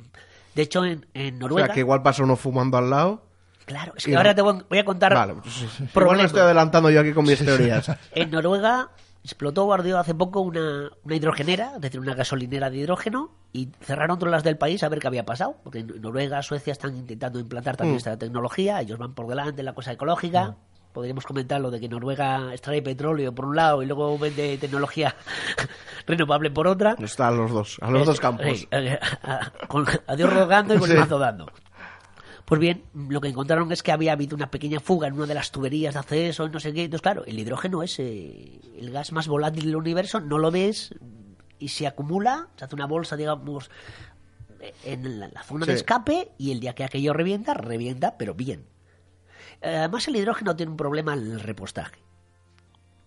De hecho, en, en O Noruega... sea, que igual pasa uno fumando al lado. Claro, es que Y- ahora te voy a contar Vale, pues sí, sí. Igual problemas. me estoy adelantando yo aquí con mis teorías. En Noruega explotó o ardió hace poco una, una hidrogenera, es decir, una gasolinera de hidrógeno, y cerraron todas las del país a ver qué había pasado. Porque Noruega, Suecia están intentando implantar también Mm. esta tecnología, ellos van por delante en la cosa ecológica. Podríamos comentar lo de que Noruega extrae petróleo por un lado y luego vende tecnología renovable por otra. Está a los dos, a los Es- dos campos. eh, a- con- a Dios rogando y con el mazo dando. Pues bien, lo que encontraron es que había habido una pequeña fuga en una de las tuberías de acceso y no sé qué. Entonces, claro, el hidrógeno es eh, el gas más volátil del universo, no lo ves y se acumula, se hace una bolsa, digamos, en la, la zona de escape y el día que aquello revienta, revienta, pero bien. Eh, Además, el hidrógeno tiene un problema en el repostaje.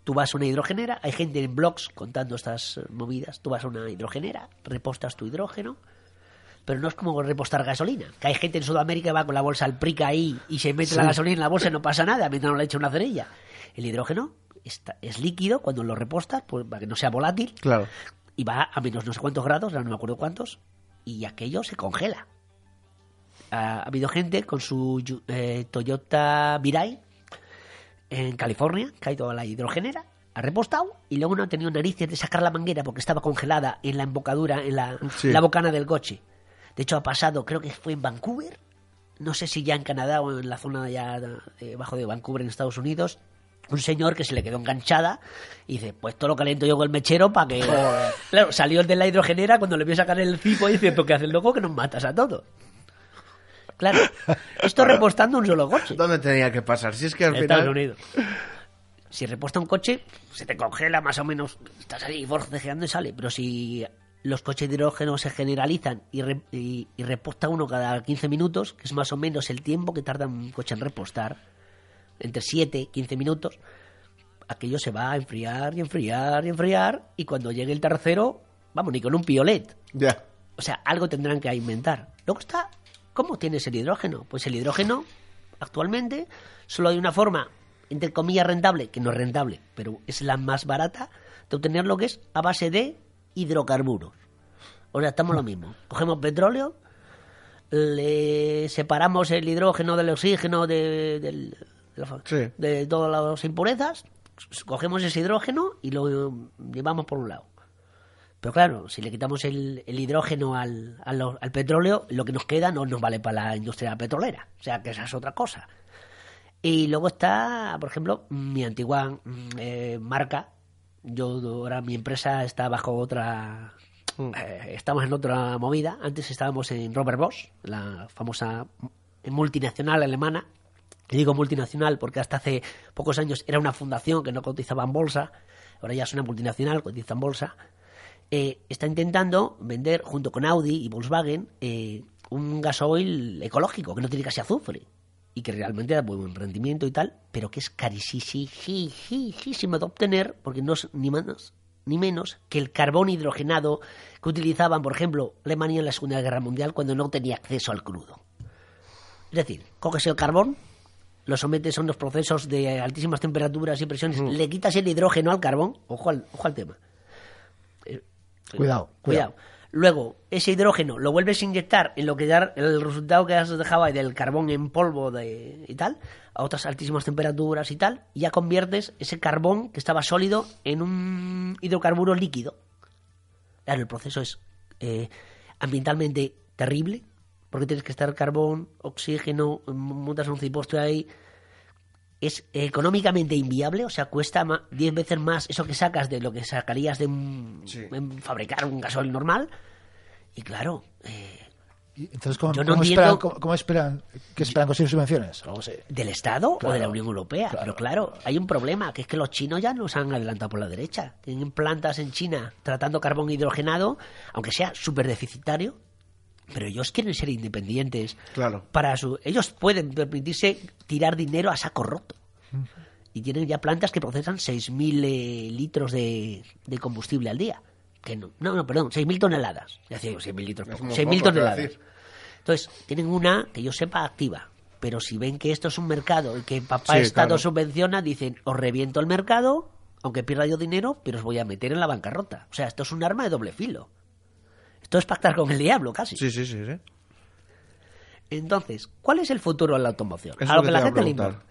Tú vas a una hidrogenera, hay gente en blogs contando estas eh, movidas. Tú vas a una hidrogenera, repostas tu hidrógeno, pero no es como repostar gasolina. Que hay gente en Sudamérica que va con la bolsa al prica ahí y se mete la gasolina en la bolsa y no pasa nada mientras no le echa una cerilla. El hidrógeno está- es líquido cuando lo repostas, pues, para que no sea volátil, Claro. y va a menos no sé cuántos grados, no me acuerdo cuántos, y aquello se congela. Ha, ha habido gente con su eh, Toyota Mirai en California, que ha ido a la hidrogenera, ha repostado y luego no ha tenido narices de sacar la manguera porque estaba congelada en la embocadura, en la, Sí. la bocana del coche. De hecho, ha pasado, creo que fue en Vancouver, no sé si ya en Canadá o en la zona ya debajo de Vancouver en Estados Unidos, un señor que se le quedó enganchada y dice, pues todo lo caliento yo con el mechero para que... Claro, salió el de la hidrogenera cuando le vio sacar el cipo y dice, ¿pero qué haces loco que nos matas a todos? Claro, esto repostando un solo coche. ¿Dónde tenía que pasar? Si es que al Estados final... Unidos. Si reposta un coche, se te congela más o menos, estás ahí forcejeando y sale. Pero si los coches de hidrógeno se generalizan y, re- y- y reposta uno cada 15 minutos, que es más o menos el tiempo que tarda un coche en repostar, entre 7 y 15 minutos, aquello se va a enfriar y enfriar y enfriar, y cuando llegue el tercero, vamos, ni con un piolet. Ya. O sea, algo tendrán que inventar. Luego está, ¿cómo tienes el hidrógeno? Pues el hidrógeno, actualmente, solo hay una forma, entre comillas, rentable, que no es rentable, pero es la más barata, de obtener lo que es a base de hidrocarburos. O sea, estamos lo mismo. Cogemos petróleo, le separamos el hidrógeno del oxígeno de, del- de la- Sí. de todas las impurezas, cogemos ese hidrógeno y lo llevamos por un lado. Pero claro, si le quitamos el, el hidrógeno al, al, al petróleo, lo que nos queda no nos vale para la industria petrolera. O sea, que esa es otra cosa. Y luego está, por ejemplo, mi antigua mm, eh, marca. Yo ahora mi empresa está bajo otra. eh, estamos en otra movida. Antes estábamos en Robert Bosch, la famosa multinacional alemana. Y digo multinacional porque hasta hace pocos años era una fundación que no cotizaba en bolsa. Ahora ya es una multinacional, cotiza en bolsa. Eh, está intentando vender junto con Audi y Volkswagen eh, un gasoil ecológico que no tiene casi azufre y que realmente da buen rendimiento y tal, pero que es carísimo de obtener porque no es ni más ni menos que el carbón hidrogenado que utilizaban, por ejemplo, Alemania en la Segunda Guerra Mundial cuando no tenía acceso al crudo. Es decir, coges el carbón, lo sometes a unos procesos de altísimas temperaturas y presiones, le quitas el hidrógeno al carbón, ojo al, ojo al tema. Cuidado, Cuidado. Luego, ese hidrógeno lo vuelves a inyectar en lo que da el resultado que has dejado ahí del carbón en polvo de, y tal, a otras altísimas temperaturas y tal, y ya conviertes ese carbón que estaba sólido en un hidrocarburo líquido. Claro, el proceso es eh, ambientalmente terrible, porque tienes que estar carbón, oxígeno, montas un ciposte ahí. Es económicamente inviable, o sea, cuesta ma- 10 veces más eso que sacas de lo que sacarías de un- en fabricar un gasol normal. Y claro, eh, Y Entonces, ¿cómo, Yo no cómo entiendo- esperan, cómo, cómo esperan, que esperan conseguir subvenciones? ¿Del Estado o de la Unión Europea? claro. Pero claro, hay un problema, que es que los chinos ya nos han adelantado por la derecha. Tienen plantas en China tratando carbón hidrogenado, aunque sea súper deficitario, pero ellos quieren ser independientes. Claro. Para su, ellos pueden permitirse tirar dinero a saco roto. Y tienen ya plantas que procesan 6.000 eh, litros de, de combustible al día. Que no, no, no, perdón, 6.000 toneladas. Ya digo, 6.000 litros. Es poco, muy 6.000 poco, te iba a toneladas. Entonces, tienen una que yo sepa activa. Pero si ven que esto es un mercado y que papá Sí, Estado claro. subvenciona, dicen, os reviento el mercado, aunque pierda yo dinero, pero os voy a meter en la bancarrota. O sea, esto es un arma de doble filo. Esto es pactar con el diablo, casi. Sí, sí, sí, sí. Entonces, ¿cuál es el futuro de la automoción? Es a lo que que la gente le importa.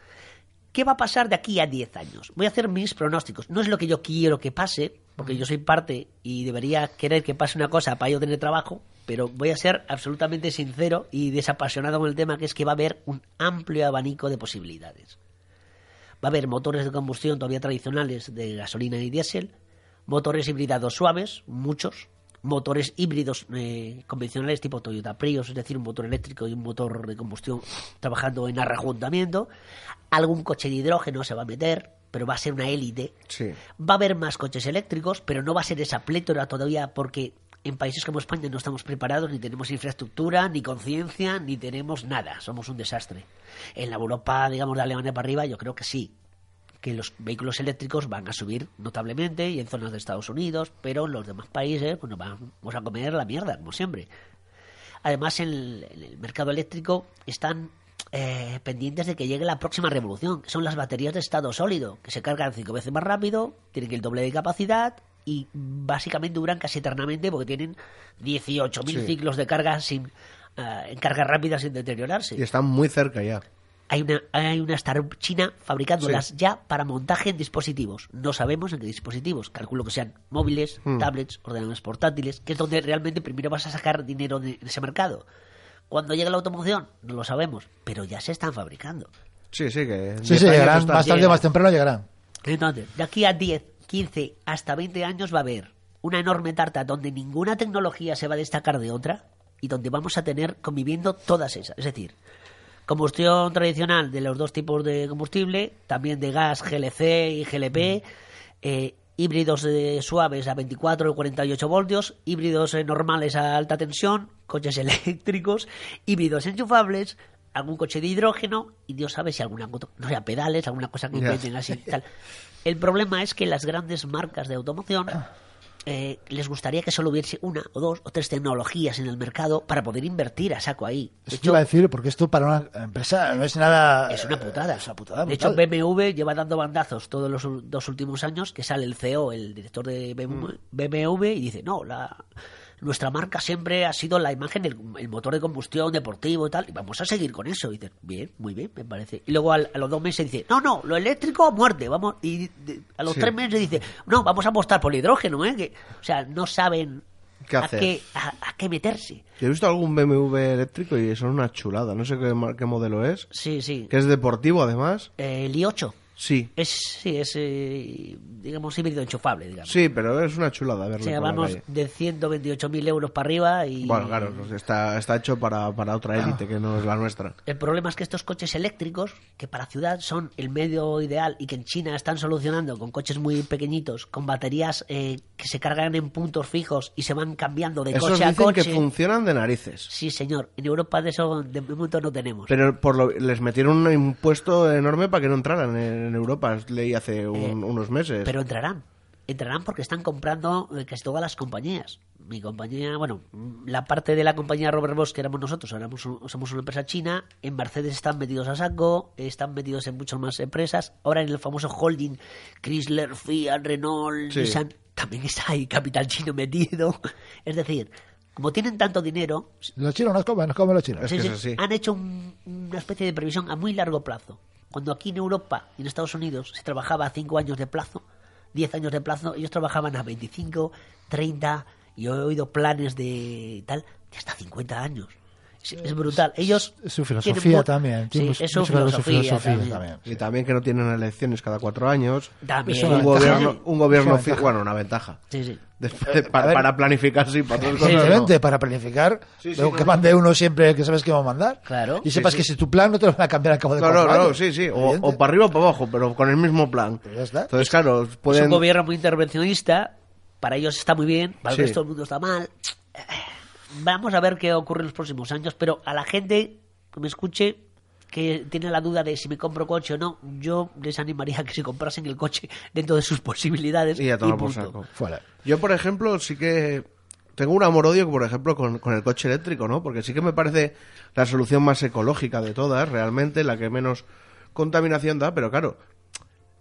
¿Qué va a pasar de aquí a 10 años? Voy a hacer mis pronósticos. No es lo que yo quiero que pase, porque yo soy parte y debería querer que pase una cosa para yo tener trabajo, pero voy a ser absolutamente sincero y desapasionado con el tema, que es que va a haber un amplio abanico de posibilidades. Va a haber motores de combustión todavía tradicionales de gasolina y diésel, motores hibridados suaves, muchos, motores híbridos eh, convencionales tipo Toyota Prius, es decir, un motor eléctrico y un motor de combustión trabajando en arrejuntamiento, algún coche de hidrógeno se va a meter, pero va a ser una élite. Sí. Va a haber más coches eléctricos, pero no va a ser esa plétora todavía porque en países como España no estamos preparados, ni tenemos infraestructura, ni conciencia, ni tenemos nada. Somos un desastre. En la Europa, digamos, de Alemania para arriba, yo creo que sí, que los vehículos eléctricos van a subir notablemente y en zonas de Estados Unidos, pero en los demás países pues nos vamos a comer la mierda, como siempre. Además, en el, en el mercado eléctrico están eh, pendientes de que llegue la próxima revolución, que son las baterías de estado sólido, que se cargan cinco veces más rápido, tienen el doble de capacidad y básicamente duran casi eternamente porque tienen 18.000 Sí. ciclos de carga sin eh, en carga rápida sin deteriorarse. Y están muy cerca ya. Hay una, hay una startup china fabricándolas Sí. ya para montaje en dispositivos. No sabemos en qué dispositivos. Calculo que sean móviles, Hmm. tablets, ordenadores portátiles, que es donde realmente primero vas a sacar dinero de ese mercado. Cuando llegue la automoción, no lo sabemos, pero ya se están fabricando. Sí, sí, que. Sí, 10 sí, llegarán, más tarde o más temprano llegarán. Entonces, de aquí a 10, 15, hasta 20 años va a haber una enorme tarta donde ninguna tecnología se va a destacar de otra y donde vamos a tener conviviendo todas esas. Es decir, combustión tradicional de los dos tipos de combustible, también de gas GLC y GLP, eh, híbridos eh, suaves a 24 o 48 voltios, híbridos eh, normales a alta tensión, coches eléctricos, híbridos enchufables, algún coche de hidrógeno y Dios sabe si alguna no sea pedales, alguna cosa que inventen así tal. El problema es que las grandes marcas de automoción eh, les gustaría que solo hubiese una o dos o tres tecnologías en el mercado para poder invertir a saco ahí. Te hecho, iba a decir, porque esto para una empresa no es nada... es una putada. Es una putada de hecho. BMW lleva dando bandazos todos los dos últimos años que sale el CEO, el director de BMW, BMW, y dice, no, la, nuestra marca siempre ha sido la imagen del el motor de combustión deportivo y tal, y vamos a seguir con eso. Y dices, bien, muy bien, me parece. Y luego al- a los dos meses dice, no, no, lo eléctrico muerte, vamos. Y de- a los Sí. tres meses dice, no, vamos a apostar por el hidrógeno, ¿eh? Que, o sea, no saben ¿Qué a, qué, a, a qué meterse. Yo he visto algún BMW eléctrico y son una chulada. No sé qué, modelo es. Sí, sí. Que es deportivo, además. Eh, el i8 Sí. es, sí, es, eh, digamos, híbrido enchufable, digamos. Sí, pero es una chulada verlo O sea, vamos de 128.000 euros para arriba y... Bueno, claro, pues está, está hecho para, para otra élite que no es la nuestra. El problema es que estos coches eléctricos, que para ciudad son el medio ideal y que en China están solucionando con coches muy pequeñitos, con baterías eh, que se cargan en puntos fijos y se van cambiando de Esos coche a dicen coche. que funcionan de narices. Sí, señor. En Europa de eso de momento no tenemos. Pero por lo, les metieron un impuesto enorme para que no entraran en, en Europa. Leí hace un- Eh, unos meses. Pero entrarán. Entrarán porque están comprando eh, casi todas las compañías. Mi compañía, bueno, la parte de la compañía Robert Bosch, que éramos nosotros, éramos un- somos una empresa china. En Mercedes están metidos a saco, están metidos en muchas más empresas. Ahora en el famoso holding Chrysler, Fiat, Renault, Sí. Nissan, también está ahí capital chino metido. Es decir, como tienen tanto dinero, Los chinos nos comen, nos comen los chinos. Es Sí, que sí, es así. Han hecho un- una especie de previsión a muy largo plazo. Cuando aquí en Europa y en Estados Unidos se trabajaba a 5 años de plazo, 10 años de plazo, ellos trabajaban a 25, 30, y he oído planes de tal, de hasta 50 años. Es, es brutal. Ellos. Es su filosofía también. Sí, es su con su filosofía. filosofía también. Y también que no tienen elecciones cada cuatro años. También. Es Un gobierno, ventaja. un gobierno Es una bueno, una ventaja. Sí, sí. Después de- a para, para planificar, sí, para no. Simplemente para planificar, Sí, sí, no, que no. mande uno siempre que sabes que va a mandar. Claro. Y sepas Sí, que sí. si tu plan no te lo van a cambiar al cabo de No, no, cuatro no, años. sí, sí. O, o para arriba o para abajo, pero con el mismo plan. Pues ya está. Entonces, claro, Es pueden. un gobierno muy intervencionista. Para ellos está muy bien, para el Sí. resto del mundo está mal. Vamos a ver qué ocurre en los próximos años. Pero a la gente que me escuche, que tiene la duda de si me compro coche o no, yo les animaría a que se comprasen el coche dentro de sus posibilidades. Y a tomar por punto. saco. Fuera. Yo, por ejemplo, sí que tengo un amor-odio, por ejemplo, con, con el coche eléctrico, ¿no? Porque sí que me parece la solución más ecológica de todas, realmente, la que menos contaminación da, pero claro,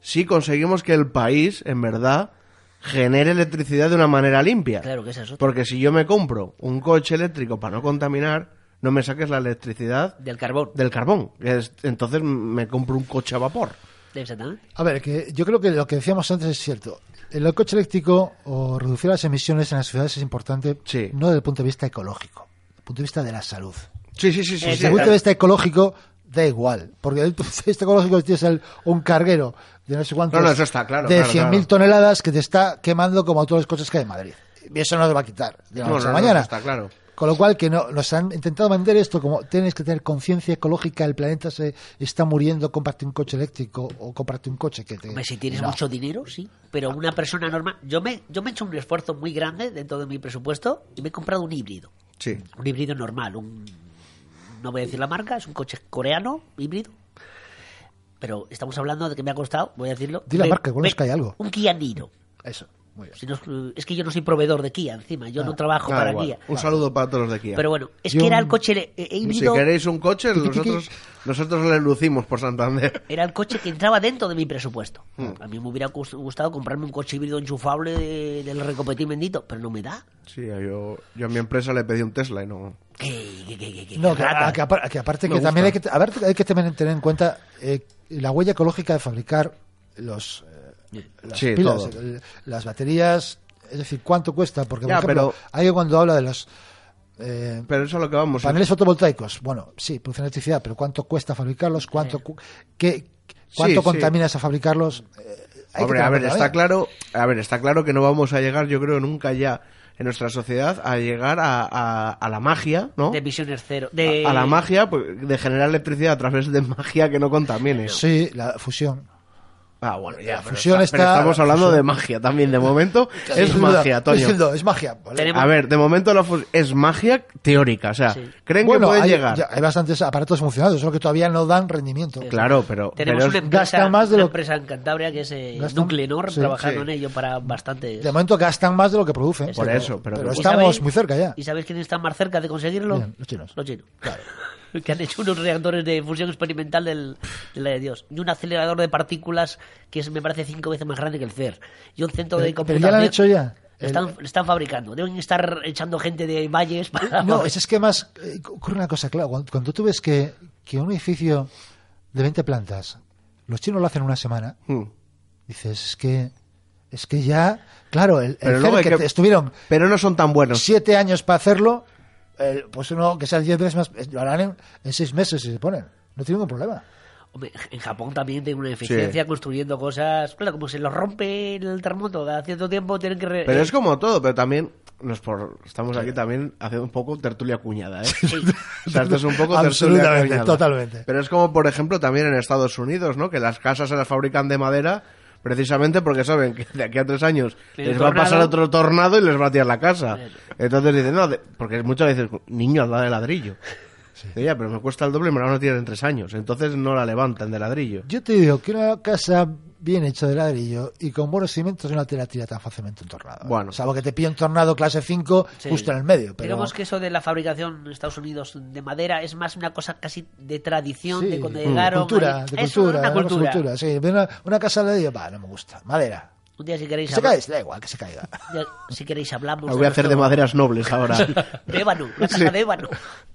sí conseguimos que el país, en verdad, genere electricidad de una manera limpia. Claro que es otra. Porque si yo me compro un coche eléctrico para no contaminar, no me saques la electricidad Del carbón. del carbón. que es- entonces me compro un coche a vapor. Exactamente. A ver, que yo creo que lo que decíamos antes es cierto. El coche eléctrico o reducir las emisiones en las ciudades es importante, Sí. no desde el punto de vista ecológico, desde el punto de vista de la salud. Sí, sí, sí, sí. Desde sí. el punto de vista ecológico, da igual. Porque desde el punto de vista ecológico tienes el- un carguero de no sé cuántos. No, no, eso está claro, De claro, 100.000 claro. toneladas que te está quemando como todos los coches que hay en Madrid. Y eso no te va a quitar de la No, noche a la no, mañana. eso está claro. Con lo cual, que no, nos han intentado vender esto como tienes que tener conciencia ecológica, el planeta se está muriendo, cómprate un coche eléctrico o cómprate un coche que te... Hombre, si tienes No. mucho dinero, sí. Pero una persona normal. Yo me, yo me he hecho un esfuerzo muy grande dentro de mi presupuesto y me he comprado un híbrido. Sí. Un híbrido normal. Un, no voy a decir la marca, es un coche coreano, híbrido. Pero estamos hablando de que me ha costado, voy a decirlo. Di la ve- marca, igual ve- nos cae algo. Un Kia Niro. Eso, muy bien. Si no- es que yo no soy proveedor de Kia encima, yo no trabajo Nada, para igual. Kia. Un saludo para todos los de Kia. Pero bueno, es Yo que era el coche eh, si híbrido. queréis un coche, nosotros, nosotros le lucimos por Santander. Era el coche que entraba dentro de mi presupuesto. Hmm. A mí me hubiera gust- gustado comprarme un coche híbrido enchufable de- del recopetín bendito, pero no me da. Sí, yo, yo a mi empresa le pedí un Tesla y no. ¿Qué, qué, qué, qué, qué No, que, a- que apar- que aparte que también hay que, a ver, hay que tener en cuenta eh, la huella ecológica de fabricar los eh, las Sí, pilas, todo. el- las baterías, es decir, cuánto cuesta, porque por Ya, ejemplo, pero- hay cuando habla de los eh, Pero eso es lo que vamos. paneles fotovoltaicos, bueno, sí, producen electricidad, pero cuánto cuesta fabricarlos, cuánto cu- qué, cuánto sí. contaminas a fabricarlos. eh, Hombre, a ver, está claro, a ver, está claro que no vamos a llegar, yo creo, nunca ya en nuestra sociedad a llegar a, a- a la magia, ¿no? De emisiones cero. De... A, a la magia pues, de generar electricidad a través de magia que no contamine. Sí, la fusión. Ah, bueno, ya. Fusión está- pero está- estamos hablando fusión. de magia también. De momento es magia, Toño. es magia. A ver, de momento la es magia teórica. O sea, Sí. creen Bueno, que pueden hay, llegar. ya hay bastantes aparatos funcionados, solo que todavía no dan rendimiento. Claro, pero. Tenemos pero una es- empresa, gastan más de una lo- empresa en Cantabria que es eh, Gastan- Nuclenor, sí, trabajando sí. en ello para bastantes... De momento gastan más de lo que producen. Por eso, pero- pero ¿Y estamos sabéis- muy cerca ya. ¿Y sabéis quiénes están más cerca de conseguirlo? Bien, los chinos. Los chinos. Que han hecho unos reactores de fusión experimental del, de la de Dios. Y un acelerador de partículas que es, me parece cinco veces más grande que el CER. Y un centro de Pero, pero computación... ya lo han hecho ya. Lo están, fabricando. Deben estar echando gente de valles para... No, es, es que más eh, ocurre una cosa, claro, cuando, cuando tú ves que, que un edificio de 20 plantas, los chinos lo hacen en una semana, Hmm. dices, es que es que ya, claro, el, el Pero hay que que- te- estuvieron Pero no son tan buenos. siete años para hacerlo, el- pues uno que sea 10 veces más, lo harán en, en seis meses si se ponen. No tiene ningún problema. Hombre, en Japón también tienen una eficiencia construyendo cosas... Claro, como se los rompe el terremoto cada cierto tiempo, tienen que... re- Pero eh, es como todo, pero también nos por- estamos aquí también haciendo un poco tertulia cuñada, ¿eh? O sea, esto es un poco tertulia Absolutamente, cuñada. totalmente. Pero es como, por ejemplo, también en Estados Unidos, ¿no? Que las casas se las fabrican de madera precisamente porque saben que de aquí a tres años les va a pasar otro tornado y les va a tirar la casa. Entonces dicen, no, de- porque muchas veces, niño, anda de ladrillo. Dice, Ya, pero me cuesta el doble y me la van a tirar en tres años. Entonces no la levantan de ladrillo. Yo te digo que una casa bien hecha de ladrillo y con buenos cimientos no te la tira tan fácilmente un tornado. Bueno. Salvo que te pille un tornado clase 5 Sí. justo en el medio. Pero... Digamos que eso de la fabricación en Estados Unidos de madera es más una cosa casi de tradición, Sí, de cuando mm, llegaron... cultura, ahí. de cultura, una una cultura. cultura. Sí, una, una casa de ladrillo, va, no me gusta. Madera. Un día si queréis Que se hablar- caiga, da igual que se caiga. día, si queréis hablamos... La voy a hacer de nuestro- maderas nobles ahora. De ébano, una casa de ébano.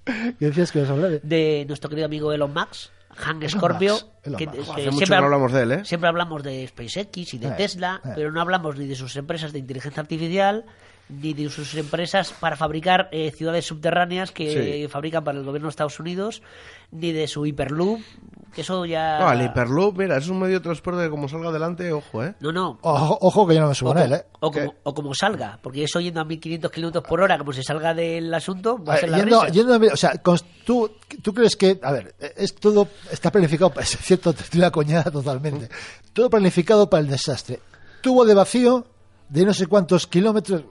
¿Qué decías que ibas a hablar? De nuestro querido amigo Elon Musk, Hank Scorpio. Elon que- Musk. que Hace siempre mucho que no hab- hablamos de él, ¿eh? Siempre hablamos de SpaceX y de Eh, Tesla, eh. pero no hablamos ni de sus empresas de inteligencia artificial, ni de sus empresas para fabricar eh, ciudades subterráneas que Sí. fabrican para el gobierno de Estados Unidos, ni de su Hyperloop, que eso ya... No, el Hyperloop, mira, es un medio de transporte que como salga adelante, ojo, ¿eh? No, no. Ojo, ojo que yo no me subo O, él, ¿eh? o como, o como salga, porque eso yendo a 1500 kilómetros por hora, como se salga del asunto, va a A ser ver, la yendo, risa. yendo- o sea, tú, tú crees que, a ver, es todo, está planificado, es cierto, estoy una coñada totalmente, todo planificado para el desastre. Tubo de vacío de no sé cuántos kilómetros.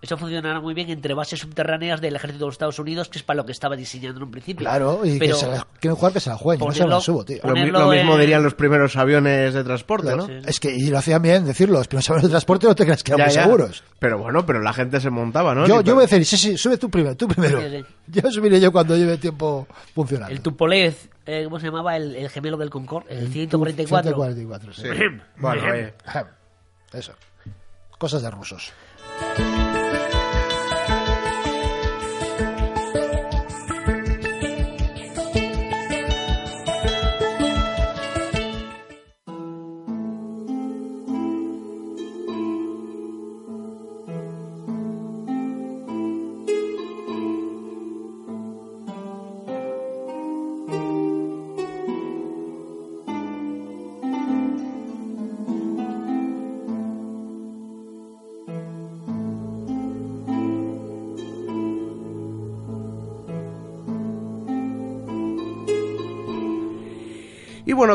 Eso, funcionará muy bien entre bases subterráneas del ejército de los Estados Unidos, que es para lo que estaba diseñando en un principio. Claro, y Pero- que se la, quieren jugar que se la jueguen, no se subo, tío. Lo, mismo en- dirían los primeros aviones de transporte, Claro, ¿no? Es que, y lo hacían bien decirlo, los primeros aviones de transporte no te creas que eran Ya, muy ya. seguros. Pero bueno, pero la gente se montaba, ¿no? Yo, yo voy a decir, sí, sí, sube tú primero, tú primero. Sí, sí. Yo subiré yo cuando lleve tiempo funcionando. El Tupolev, eh, ¿cómo se llamaba? El, el gemelo del Concorde, el 144. 144, sí. Sí. Bueno, oye. Eso. Cosas de rusos. Y bueno,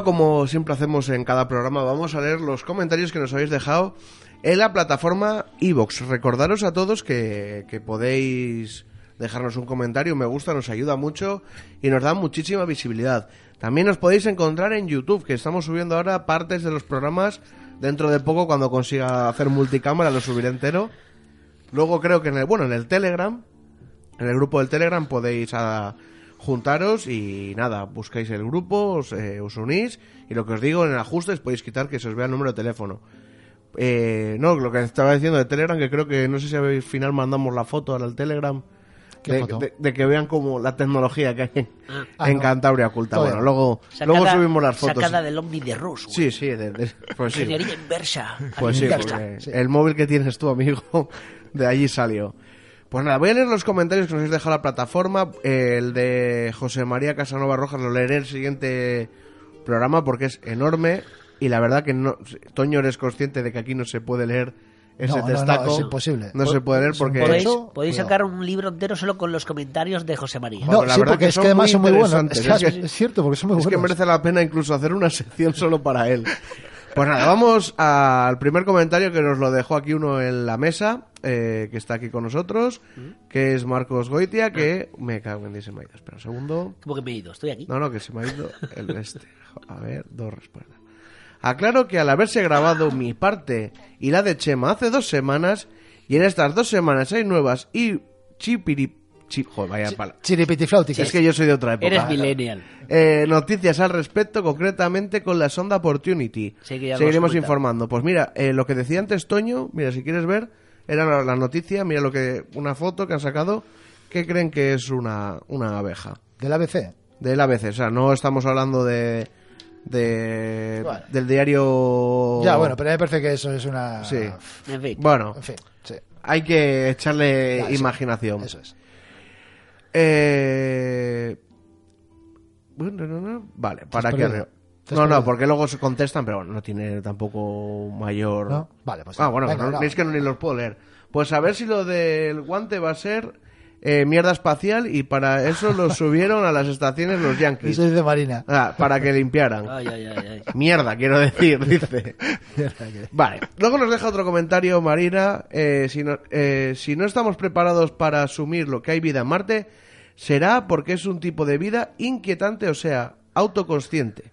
como siempre hacemos en cada programa, vamos a leer los comentarios que nos habéis dejado en la plataforma iVox. Recordaros a todos que, podéis dejarnos un comentario, me gusta, nos ayuda mucho y nos da muchísima visibilidad. También nos podéis encontrar en YouTube, que estamos subiendo ahora partes de los programas. Dentro de poco, cuando consiga hacer multicámara, lo subiré entero. Luego creo que en el, bueno, en el Telegram, en el grupo del Telegram podéis ah, juntaros y nada, buscáis el grupo, os, eh, os unís y lo que os digo en el ajustes podéis quitar que se os vea el número de teléfono. Eh, no, lo que estaba diciendo de Telegram, que creo que no sé si al final mandamos la foto al Telegram. ¿Qué De, foto? de- de que vean como la tecnología que hay en, Ah, en no. Cantabria oculta. Bueno, no. luego, Sacada- luego subimos las fotos. Sacada del Omni de Rus. güey. Sí, sí, de- de- pues sí. Inversa. Pues sí, Inversa. porque sí. el móvil que tienes tú, amigo, de allí salió. Pues nada, voy a leer los comentarios que nos habéis dejado a la plataforma. El de José María Casanova Rojas lo leeré en el siguiente programa porque es enorme y la verdad que no... Toño, eres consciente de que aquí no se puede leer ese No, no, no, testaco. es imposible. No se puede leer porque... Podéis, Eso, podéis sacar un libro entero solo con los comentarios de José María. Bueno, No, la sí, verdad porque que es que además son muy buenos. Es, que Es cierto, porque son muy Es que buenos. merece la pena incluso hacer una sección solo para él. Pues nada, vamos al primer comentario que nos lo dejó aquí uno en la mesa, eh, que está aquí con nosotros, que es Marcos Goitia, que me cago en 10 se me ha ido. Espera un segundo. Como que me he ido, estoy aquí. No, no, que se me ha ido el este. A ver, dos respuestas. Aclaro que al haberse grabado mi parte y la de Chema hace dos semanas, y en estas dos semanas hay nuevas y chipiri, Chi- joder, vaya pala- Chiripitifláutica. Es que yo soy de otra época. Eres millennial. Eh, noticias al respecto, concretamente con la sonda Opportunity. Sí, que ya lo Seguiremos informando. Pues mira, eh, lo que decía antes Toño, mira, si quieres ver, era la, la noticia, mira lo que una foto que han sacado, que creen que es una, una abeja. Del ABC. Del ABC, o sea, no estamos hablando de, de Bueno. del diario... Ya, bueno, pero me parece que eso es una... Sí. En fin. Bueno, En fin, sí. hay que echarle imaginación. Eso es. Eh... Bueno, no, no, Vale, para que... No, no, porque luego se contestan, pero bueno, no tiene tampoco mayor... ¿No? Vale, pues Ah, bueno, venga, no- no. es que no, ni los puedo leer. Pues a ver si lo del guante va a ser eh, mierda espacial y para eso lo subieron a las estaciones los Yankees. Eso es de Marina. Ah, para que limpiaran. Ay, ay, ay, ay. Mierda, quiero decir, dice. Vale, luego nos deja otro comentario, Marina. eh, si, no, eh, si no estamos preparados para asumir lo que hay vida en Marte, será porque es un tipo de vida inquietante, o sea, autoconsciente.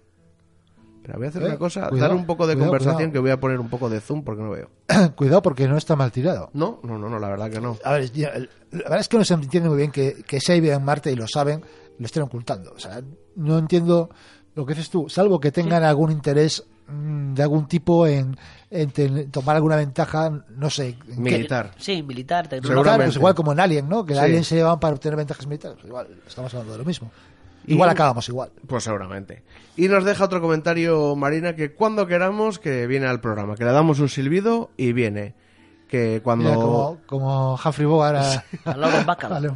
Voy a hacer Eh, una cosa, cuidado, dar un poco de cuidado, conversación cuidado. que voy a poner un poco de zoom porque no veo. Cuidado porque no está mal tirado. No, no, no, no, la verdad que no. A ver, la verdad es que no se entiende muy bien que, que si hay vida en Marte y lo saben, lo estén ocultando. O sea, no entiendo lo que dices tú, salvo que tengan algún interés mm, de algún tipo en, en ten- tomar alguna ventaja, no sé. en qué- Militar. Sí, militar. Seguramente. pues igual como en Alien, ¿no? Que en Sí. Alien se llevaban para obtener ventajas militares. Pues igual, estamos hablando de lo mismo. Igual Y- acabamos igual. Pues seguramente. Y nos deja otro comentario, Marina, que cuando queramos que viene al programa, que le damos un silbido y viene. Que cuando... Mira, como, como Humphrey Bogart a, A Lauren Bacall.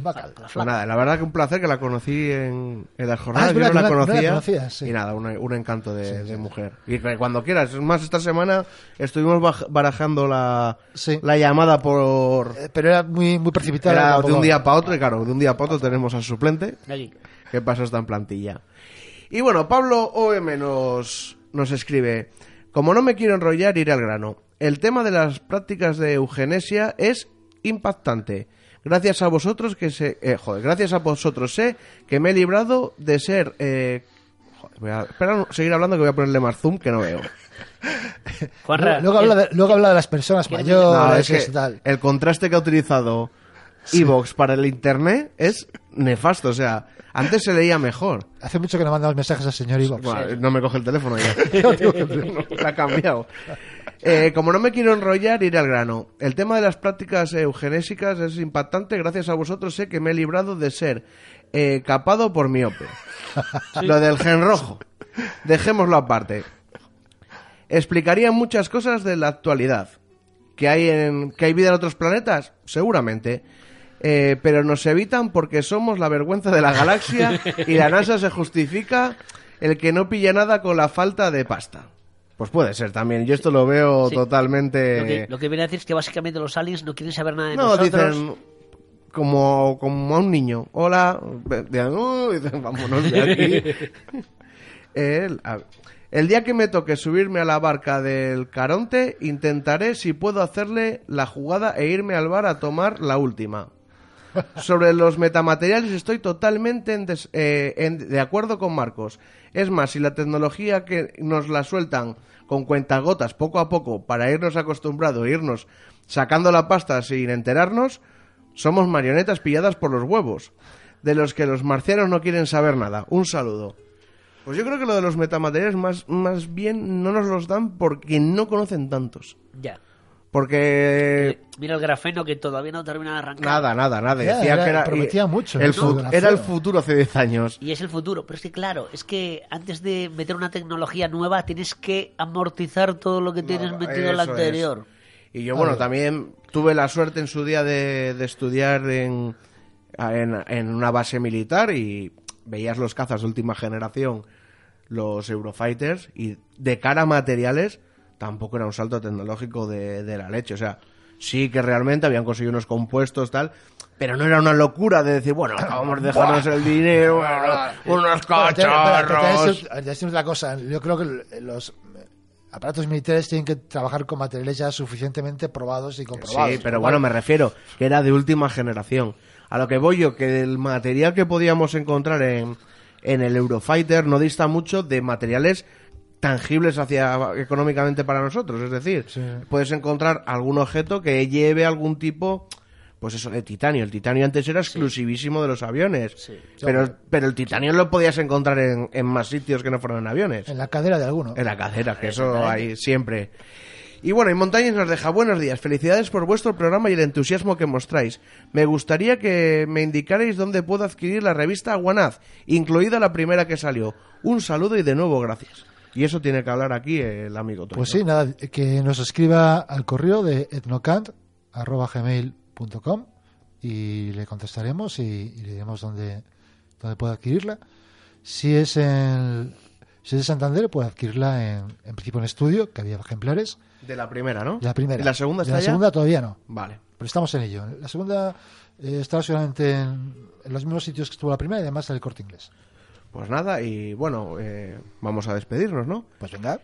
Pues nada, la verdad que un placer que la conocí en, en las jornadas. Ah, Yo no la conocía. sí. Y nada, un, un encanto de, de mujer. Y que cuando quieras. Es más, esta semana estuvimos baj- barajando la, Sí. la llamada por. Eh, Pero era muy, muy precipitada. Era de un día para otro, y claro, de un día para otro tenemos al suplente. Allí. ¿Qué pasa está en plantilla? Y bueno, Pablo OM nos, nos escribe, como no me quiero enrollar, iré al grano. El tema de las prácticas de eugenesia es impactante. Gracias a vosotros que se... eh, joder, gracias a vosotros sé que me he librado de ser... Eh, joder, voy a, espera, seguir hablando que voy a ponerle más zoom que no veo. Juanra, Luego habla, de, luego habla de las personas ¿Quieres- mayores No, es y que tal. el contraste que ha utilizado Evox para el internet es nefasto. O sea, antes se leía mejor. Hace mucho que no mandamos mensajes al señor Ivox. Bueno, no me coge el teléfono ya. No, ha cambiado. Eh, como no me quiero enrollar, iré al grano. El tema de las prácticas eugenésicas es impactante. Gracias a vosotros sé que me he librado de ser eh, capado por miope. Lo del gen rojo. Dejémoslo aparte. Explicaría muchas cosas de la actualidad. ¿Que hay, en, ¿Que hay vida en otros planetas? Seguramente. Eh, pero nos evitan porque somos la vergüenza de la galaxia y la NASA se justifica el que no pilla nada con la falta de pasta. Pues puede ser también. Yo esto lo veo Sí. totalmente... Lo que, lo que viene a decir es que básicamente los aliens no quieren saber nada de No, nosotros. dicen como, como a un niño. Hola. Ve- Dicen, "Uh", dicen, vámonos de aquí. el, a- el día que me toque subirme a la barca del Caronte, intentaré si puedo hacerle la jugada e irme al bar a tomar la última. Sobre los metamateriales estoy totalmente en des- eh, de acuerdo con Marcos. Es más, si la tecnología que nos la sueltan con cuentagotas poco a poco para irnos acostumbrado, irnos sacando la pasta sin enterarnos, somos marionetas pilladas por los huevos, de los que los marcianos no quieren saber nada. Un saludo. Pues yo creo que lo de los metamateriales más, más bien no nos los dan porque no conocen tantos. Ya. Porque Mira el grafeno que todavía no termina de arrancar. Nada, nada, nada. Decía era- que era, prometía mucho el era el futuro hace 10 años. Y es el futuro. Pero es que, claro, es que antes de meter una tecnología nueva tienes que amortizar todo lo que tienes metido en la es. anterior. Y yo, bueno, también tuve la suerte en su día de, de estudiar en, en, en una base militar y veías los cazas de última generación, los Eurofighters, y de cara a materiales tampoco era un salto tecnológico de, de la leche. O sea, sí que realmente habían conseguido unos compuestos, tal, pero no era una locura de decir, bueno, acabamos de dejarnos el dinero, bueno, unos cacharros. decimos otra cosa. Yo creo que los eh, aparatos militares tienen que trabajar con materiales ya suficientemente probados y comprobados. Sí, pero bueno, me refiero que era de última generación. A lo que voy yo, que el material que podíamos encontrar en, en el Eurofighter no dista mucho de materiales tangibles hacia económicamente para nosotros. Es decir, Sí. puedes encontrar algún objeto que lleve algún tipo pues eso, de titanio. El titanio antes era exclusivísimo de los aviones. Sí. Pero, pero el titanio lo podías encontrar en, en más sitios que no fueran en aviones. En la cadera de alguno. En la cadera, que eso hay siempre. Y bueno, y Montañas nos deja buenos días. Felicidades por vuestro programa y el entusiasmo que mostráis. Me gustaría que me indicarais dónde puedo adquirir la revista Guanaz, incluida la primera que salió. Un saludo y de nuevo gracias. Y eso tiene que hablar aquí el amigo Toño. Pues sí, nada, que nos escriba al correo de etnocant.gmail.com y le contestaremos y, y le diremos dónde, dónde puede adquirirla. Si es en si es de Santander, puede adquirirla en, en principio en estudio, que había ejemplares. De la primera, ¿no? De la primera. ¿Y la segunda De está la ya? segunda todavía no, Vale. pero estamos en ello. La segunda eh, está solamente en, en los mismos sitios que estuvo la primera y además en el corte inglés. Pues nada, y bueno, eh, vamos a despedirnos, ¿no? Pues venga.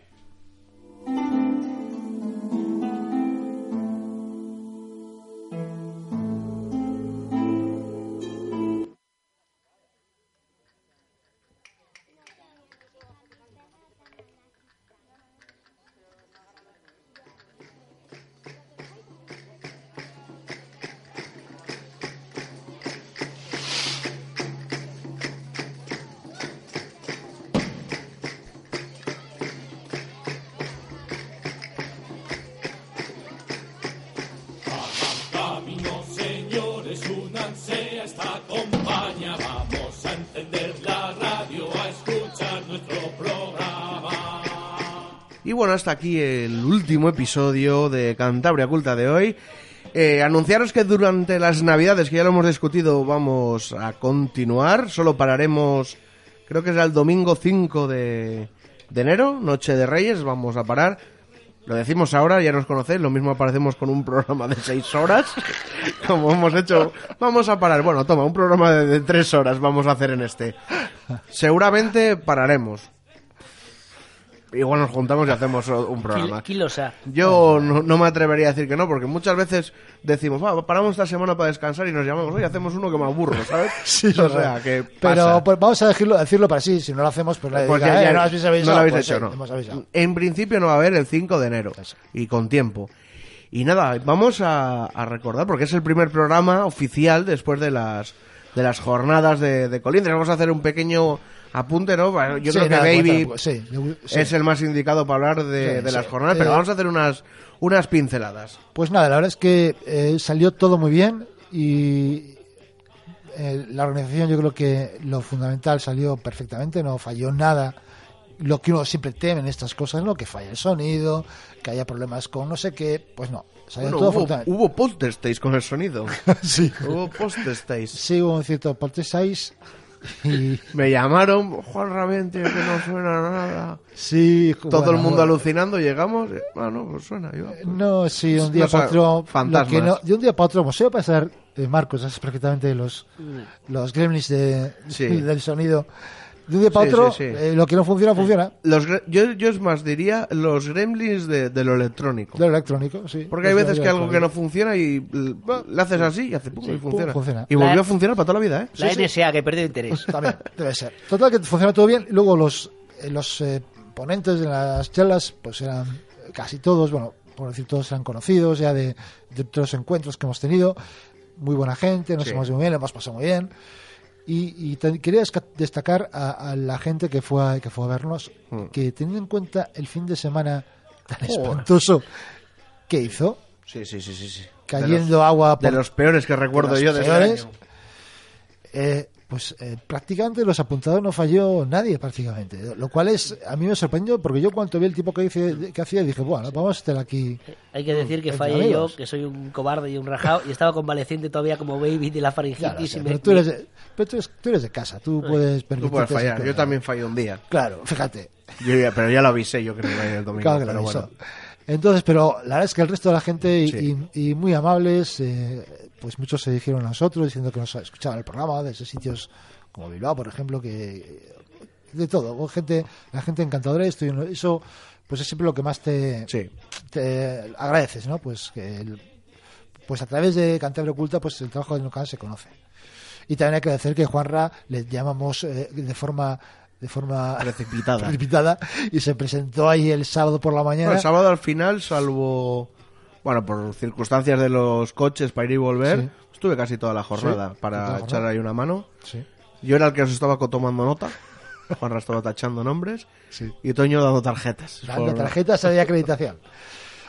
Hasta aquí el último episodio de Cantabria Culta de hoy. Eh, anunciaros que durante las navidades, que ya lo hemos discutido, vamos a continuar. Solo pararemos, creo que será el domingo 5 de, enero, Noche de Reyes, vamos a parar. Lo decimos ahora, ya nos conocéis, lo mismo aparecemos con un programa de 6 horas, como hemos hecho. Vamos a parar, bueno, toma, un programa de, de 3 horas vamos a hacer en este. Seguramente pararemos. Igual nos juntamos y hacemos un programa. Kilosa. Yo no, no me atrevería a decir que no, porque muchas veces decimos, "Va, paramos esta semana para descansar y nos llamamos, oye, hacemos uno que me aburro, ¿sabes? Sí, o sea, que Pero pues, vamos a decirlo, decirlo para sí. Si no lo hacemos, pues nadie Pues diga, ya- "Eh, no habéis avisado". no lo habéis Pues, hecho, sí, no. hemos avisado. En principio no va a haber el 5 de enero Eso. y con tiempo. Y nada, vamos a, a recordar, porque es el primer programa oficial después de las de las jornadas de, de Colindres. Vamos a hacer un pequeño apunte, ¿no? Bueno, Yo Sí, creo que Baby pues, sí, sí. es el más indicado para hablar de, de las jornadas, pero Eh, vamos a hacer unas, unas pinceladas. Pues nada, la verdad es que eh, salió todo muy bien y eh, la organización yo creo que lo fundamental salió perfectamente, no falló nada. Lo que uno siempre teme en estas cosas, ¿no? Que falle el sonido, que haya problemas con no sé qué, pues no, salió Bueno, todo hubo, fundamental. hubo post-testéis con el sonido. sí. hubo post-testéis. Sí, hubo un cierto 6 y Me llamaron, Juan Ravente, que no suena nada. sí, Todo bueno, el mundo bueno. alucinando, llegamos. eh, Ah, no, pues suena. yo- No, sí, de un día No para otro. fantasmas. no- de un día para otro, como pasar, eh, Marcos, sabes perfectamente los, los gremlins de, Sí. del sonido. De un día para Sí, otro, sí, sí. eh, lo que no funciona, funciona. Los, gre- yo, yo es más diría los gremlins de, de lo electrónico. De lo electrónico, sí. Porque hay veces que algo que no funciona y le haces así y hace pum, Sí, y pum, funciona. Y volvió La- a funcionar para toda la vida, ¿eh? La Sí, sí. NSA que perdió interés. También, debe ser. Total, que funciona todo bien. Y luego los, eh, los eh, ponentes de las charlas, pues eran casi todos, bueno, por decir todos eran conocidos ya de, de otros encuentros que hemos tenido. Muy buena gente, nos Sí. hemos ido muy bien, hemos pasado muy bien. Y, y quería destacar a, a la gente que fue a, que fue a vernos, Mm. que teniendo en cuenta el fin de semana tan espantoso que hizo, Sí, sí, sí, sí. sí. cayendo agua De por los peores que recuerdo yo de peores. año. eh, pues eh, prácticamente los apuntados no falló nadie prácticamente, lo cual es a mí me sorprendió porque yo cuando vi el tipo que, hice, que hacía dije, bueno, vamos a estar aquí. Hay que decir que fallé amigos. yo, que soy un cobarde y un rajado, y estaba convaleciente todavía como baby de la faringitis. Claro, o y sea, me- pero, tú eres de, pero tú, eres, tú eres de casa, tú puedes Tú permitirte puedes fallar. Yo también fallé un día. Claro, fíjate. Yo ya- pero ya lo avisé, yo creo que el domingo. Claro que lo pero avisó. bueno. Entonces, pero la verdad es que el resto de la gente y, Sí. y- y muy amables, eh, pues muchos se dijeron a nosotros diciendo que nos escuchaban el programa desde sitios como Bilbao, por ejemplo, que de todo, gente, la gente encantadora, y eso, pues es siempre lo que más te, Sí. te agradeces, ¿no? Pues que el- pues a través de Cantabria Oculta, pues el trabajo de Nucan se conoce. Y también hay que decir que Juanra le llamamos eh, de forma de forma Precipitada. precipitada y se presentó ahí el sábado por la mañana. Bueno, el sábado al final, salvo. Bueno, por circunstancias de los coches para ir y volver, Sí. Estuve casi toda la jornada Sí, para la echar ahí una mano. Sí. Yo era el que os estaba tomando nota. Juanra estaba tachando nombres. Y Toño dando tarjetas. Dando Por- tarjetas de acreditación.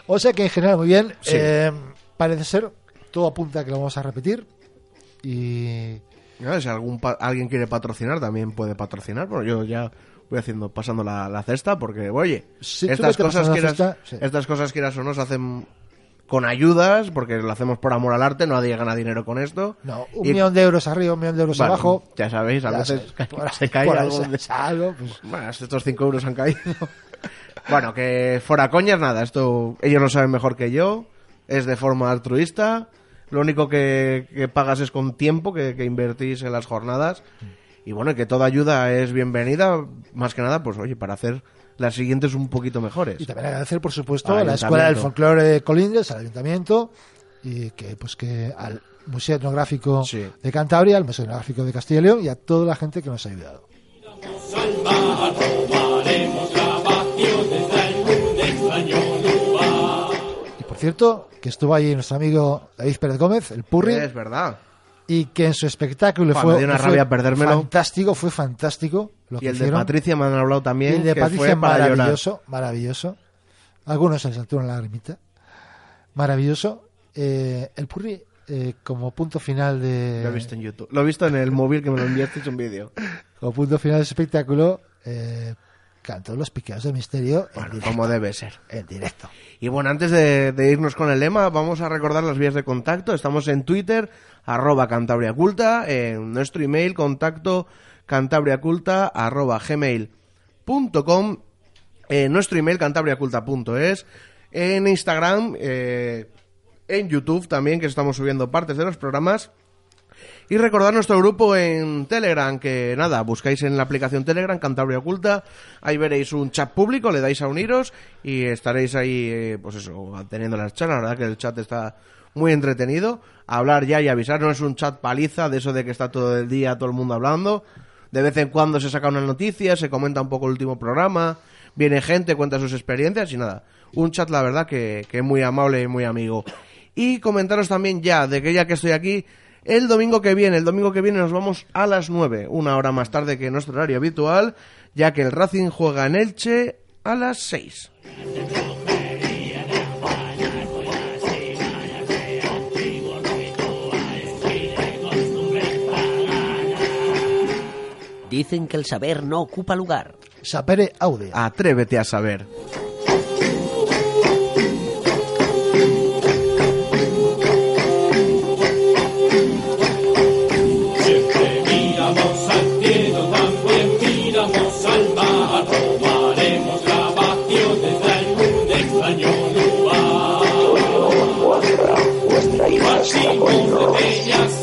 O sea que en general muy bien. Eh, parece ser, todo apunta a que lo vamos a repetir. Y Si algún pa- alguien quiere patrocinar, también puede patrocinar. Pero yo ya voy haciendo, pasando la, la cesta porque, oye, Sí, tú estas cosas, la quieras, cesta, sí. estas cosas quieras o no se hacen con ayudas, porque lo hacemos por amor al arte, nadie gana dinero con esto. no, un Y- millón de euros arriba, un millón de euros Bueno, abajo. Ya sabéis, a Ya veces sabes, por- se cae algo se- de- algo, pues, Bueno, estos 5 euros han caído. bueno, que fuera coñas, nada. Esto ellos lo saben mejor que yo. Es de forma altruista. Lo único que, que pagas es con tiempo que, que invertís en las jornadas. Y bueno, que toda ayuda es bienvenida. Más que nada, pues oye, para hacer las siguientes un poquito mejores. Y también agradecer, por supuesto, a la Escuela del. Folclore de Colindres, al Ayuntamiento, y que pues que al Museo Etnográfico Sí. de Cantabria, al Museo Etnográfico de Castilla y León y a toda la gente que nos ha ayudado. Y por cierto, que estuvo ahí nuestro amigo David Pérez Gómez, el Purri, Es verdad. Y que en su espectáculo fue, me dio una fue rabia perdérmelo. fantástico, fue fantástico lo Y que el de hicieron. Patricia me han hablado Y también. el de que Patricia fue maravilloso, maravilloso. Algunos se les saltó una lagrimita. Maravilloso. Eh, el Purri, eh, como punto final de... Lo he visto en YouTube. Lo he visto en el móvil que me lo enviaste, es un vídeo. Como punto final de ese espectáculo, eh, Los Piqueados del Misterio en, Bueno, directo, como debe ser. en directo. Y bueno, antes de, de irnos con el lema, vamos a recordar las vías de contacto. Estamos en Twitter, arroba cantabriaculta, en nuestro email, contacto cantabriaculta, arroba gmail.com, en nuestro email, cantabriaculta.es, en Instagram, eh, en YouTube también, que estamos subiendo partes de los programas. Y recordar nuestro grupo en Telegram, que nada, buscáis en la aplicación Telegram, Cantabria Oculta, ahí veréis un chat público, le dais a uniros y estaréis ahí, eh, pues eso, teniendo las charlas, la verdad que el chat está muy entretenido, hablar ya y avisar, no es un chat paliza de eso de que está todo el día todo el mundo hablando, de vez en cuando se saca una noticia, se comenta un poco el último programa, viene gente, cuenta sus experiencias y nada, un chat la verdad que, que es muy amable y muy amigo. Y comentaros también ya, de que ya que estoy aquí, el domingo que viene, el domingo que viene nos vamos a las 9, una hora más tarde que nuestro horario habitual, ya que el Racing juega en Elche a las 6. Dicen que el saber no ocupa lugar. Sapere Aude. Atrévete a saber. Lugar. Partimos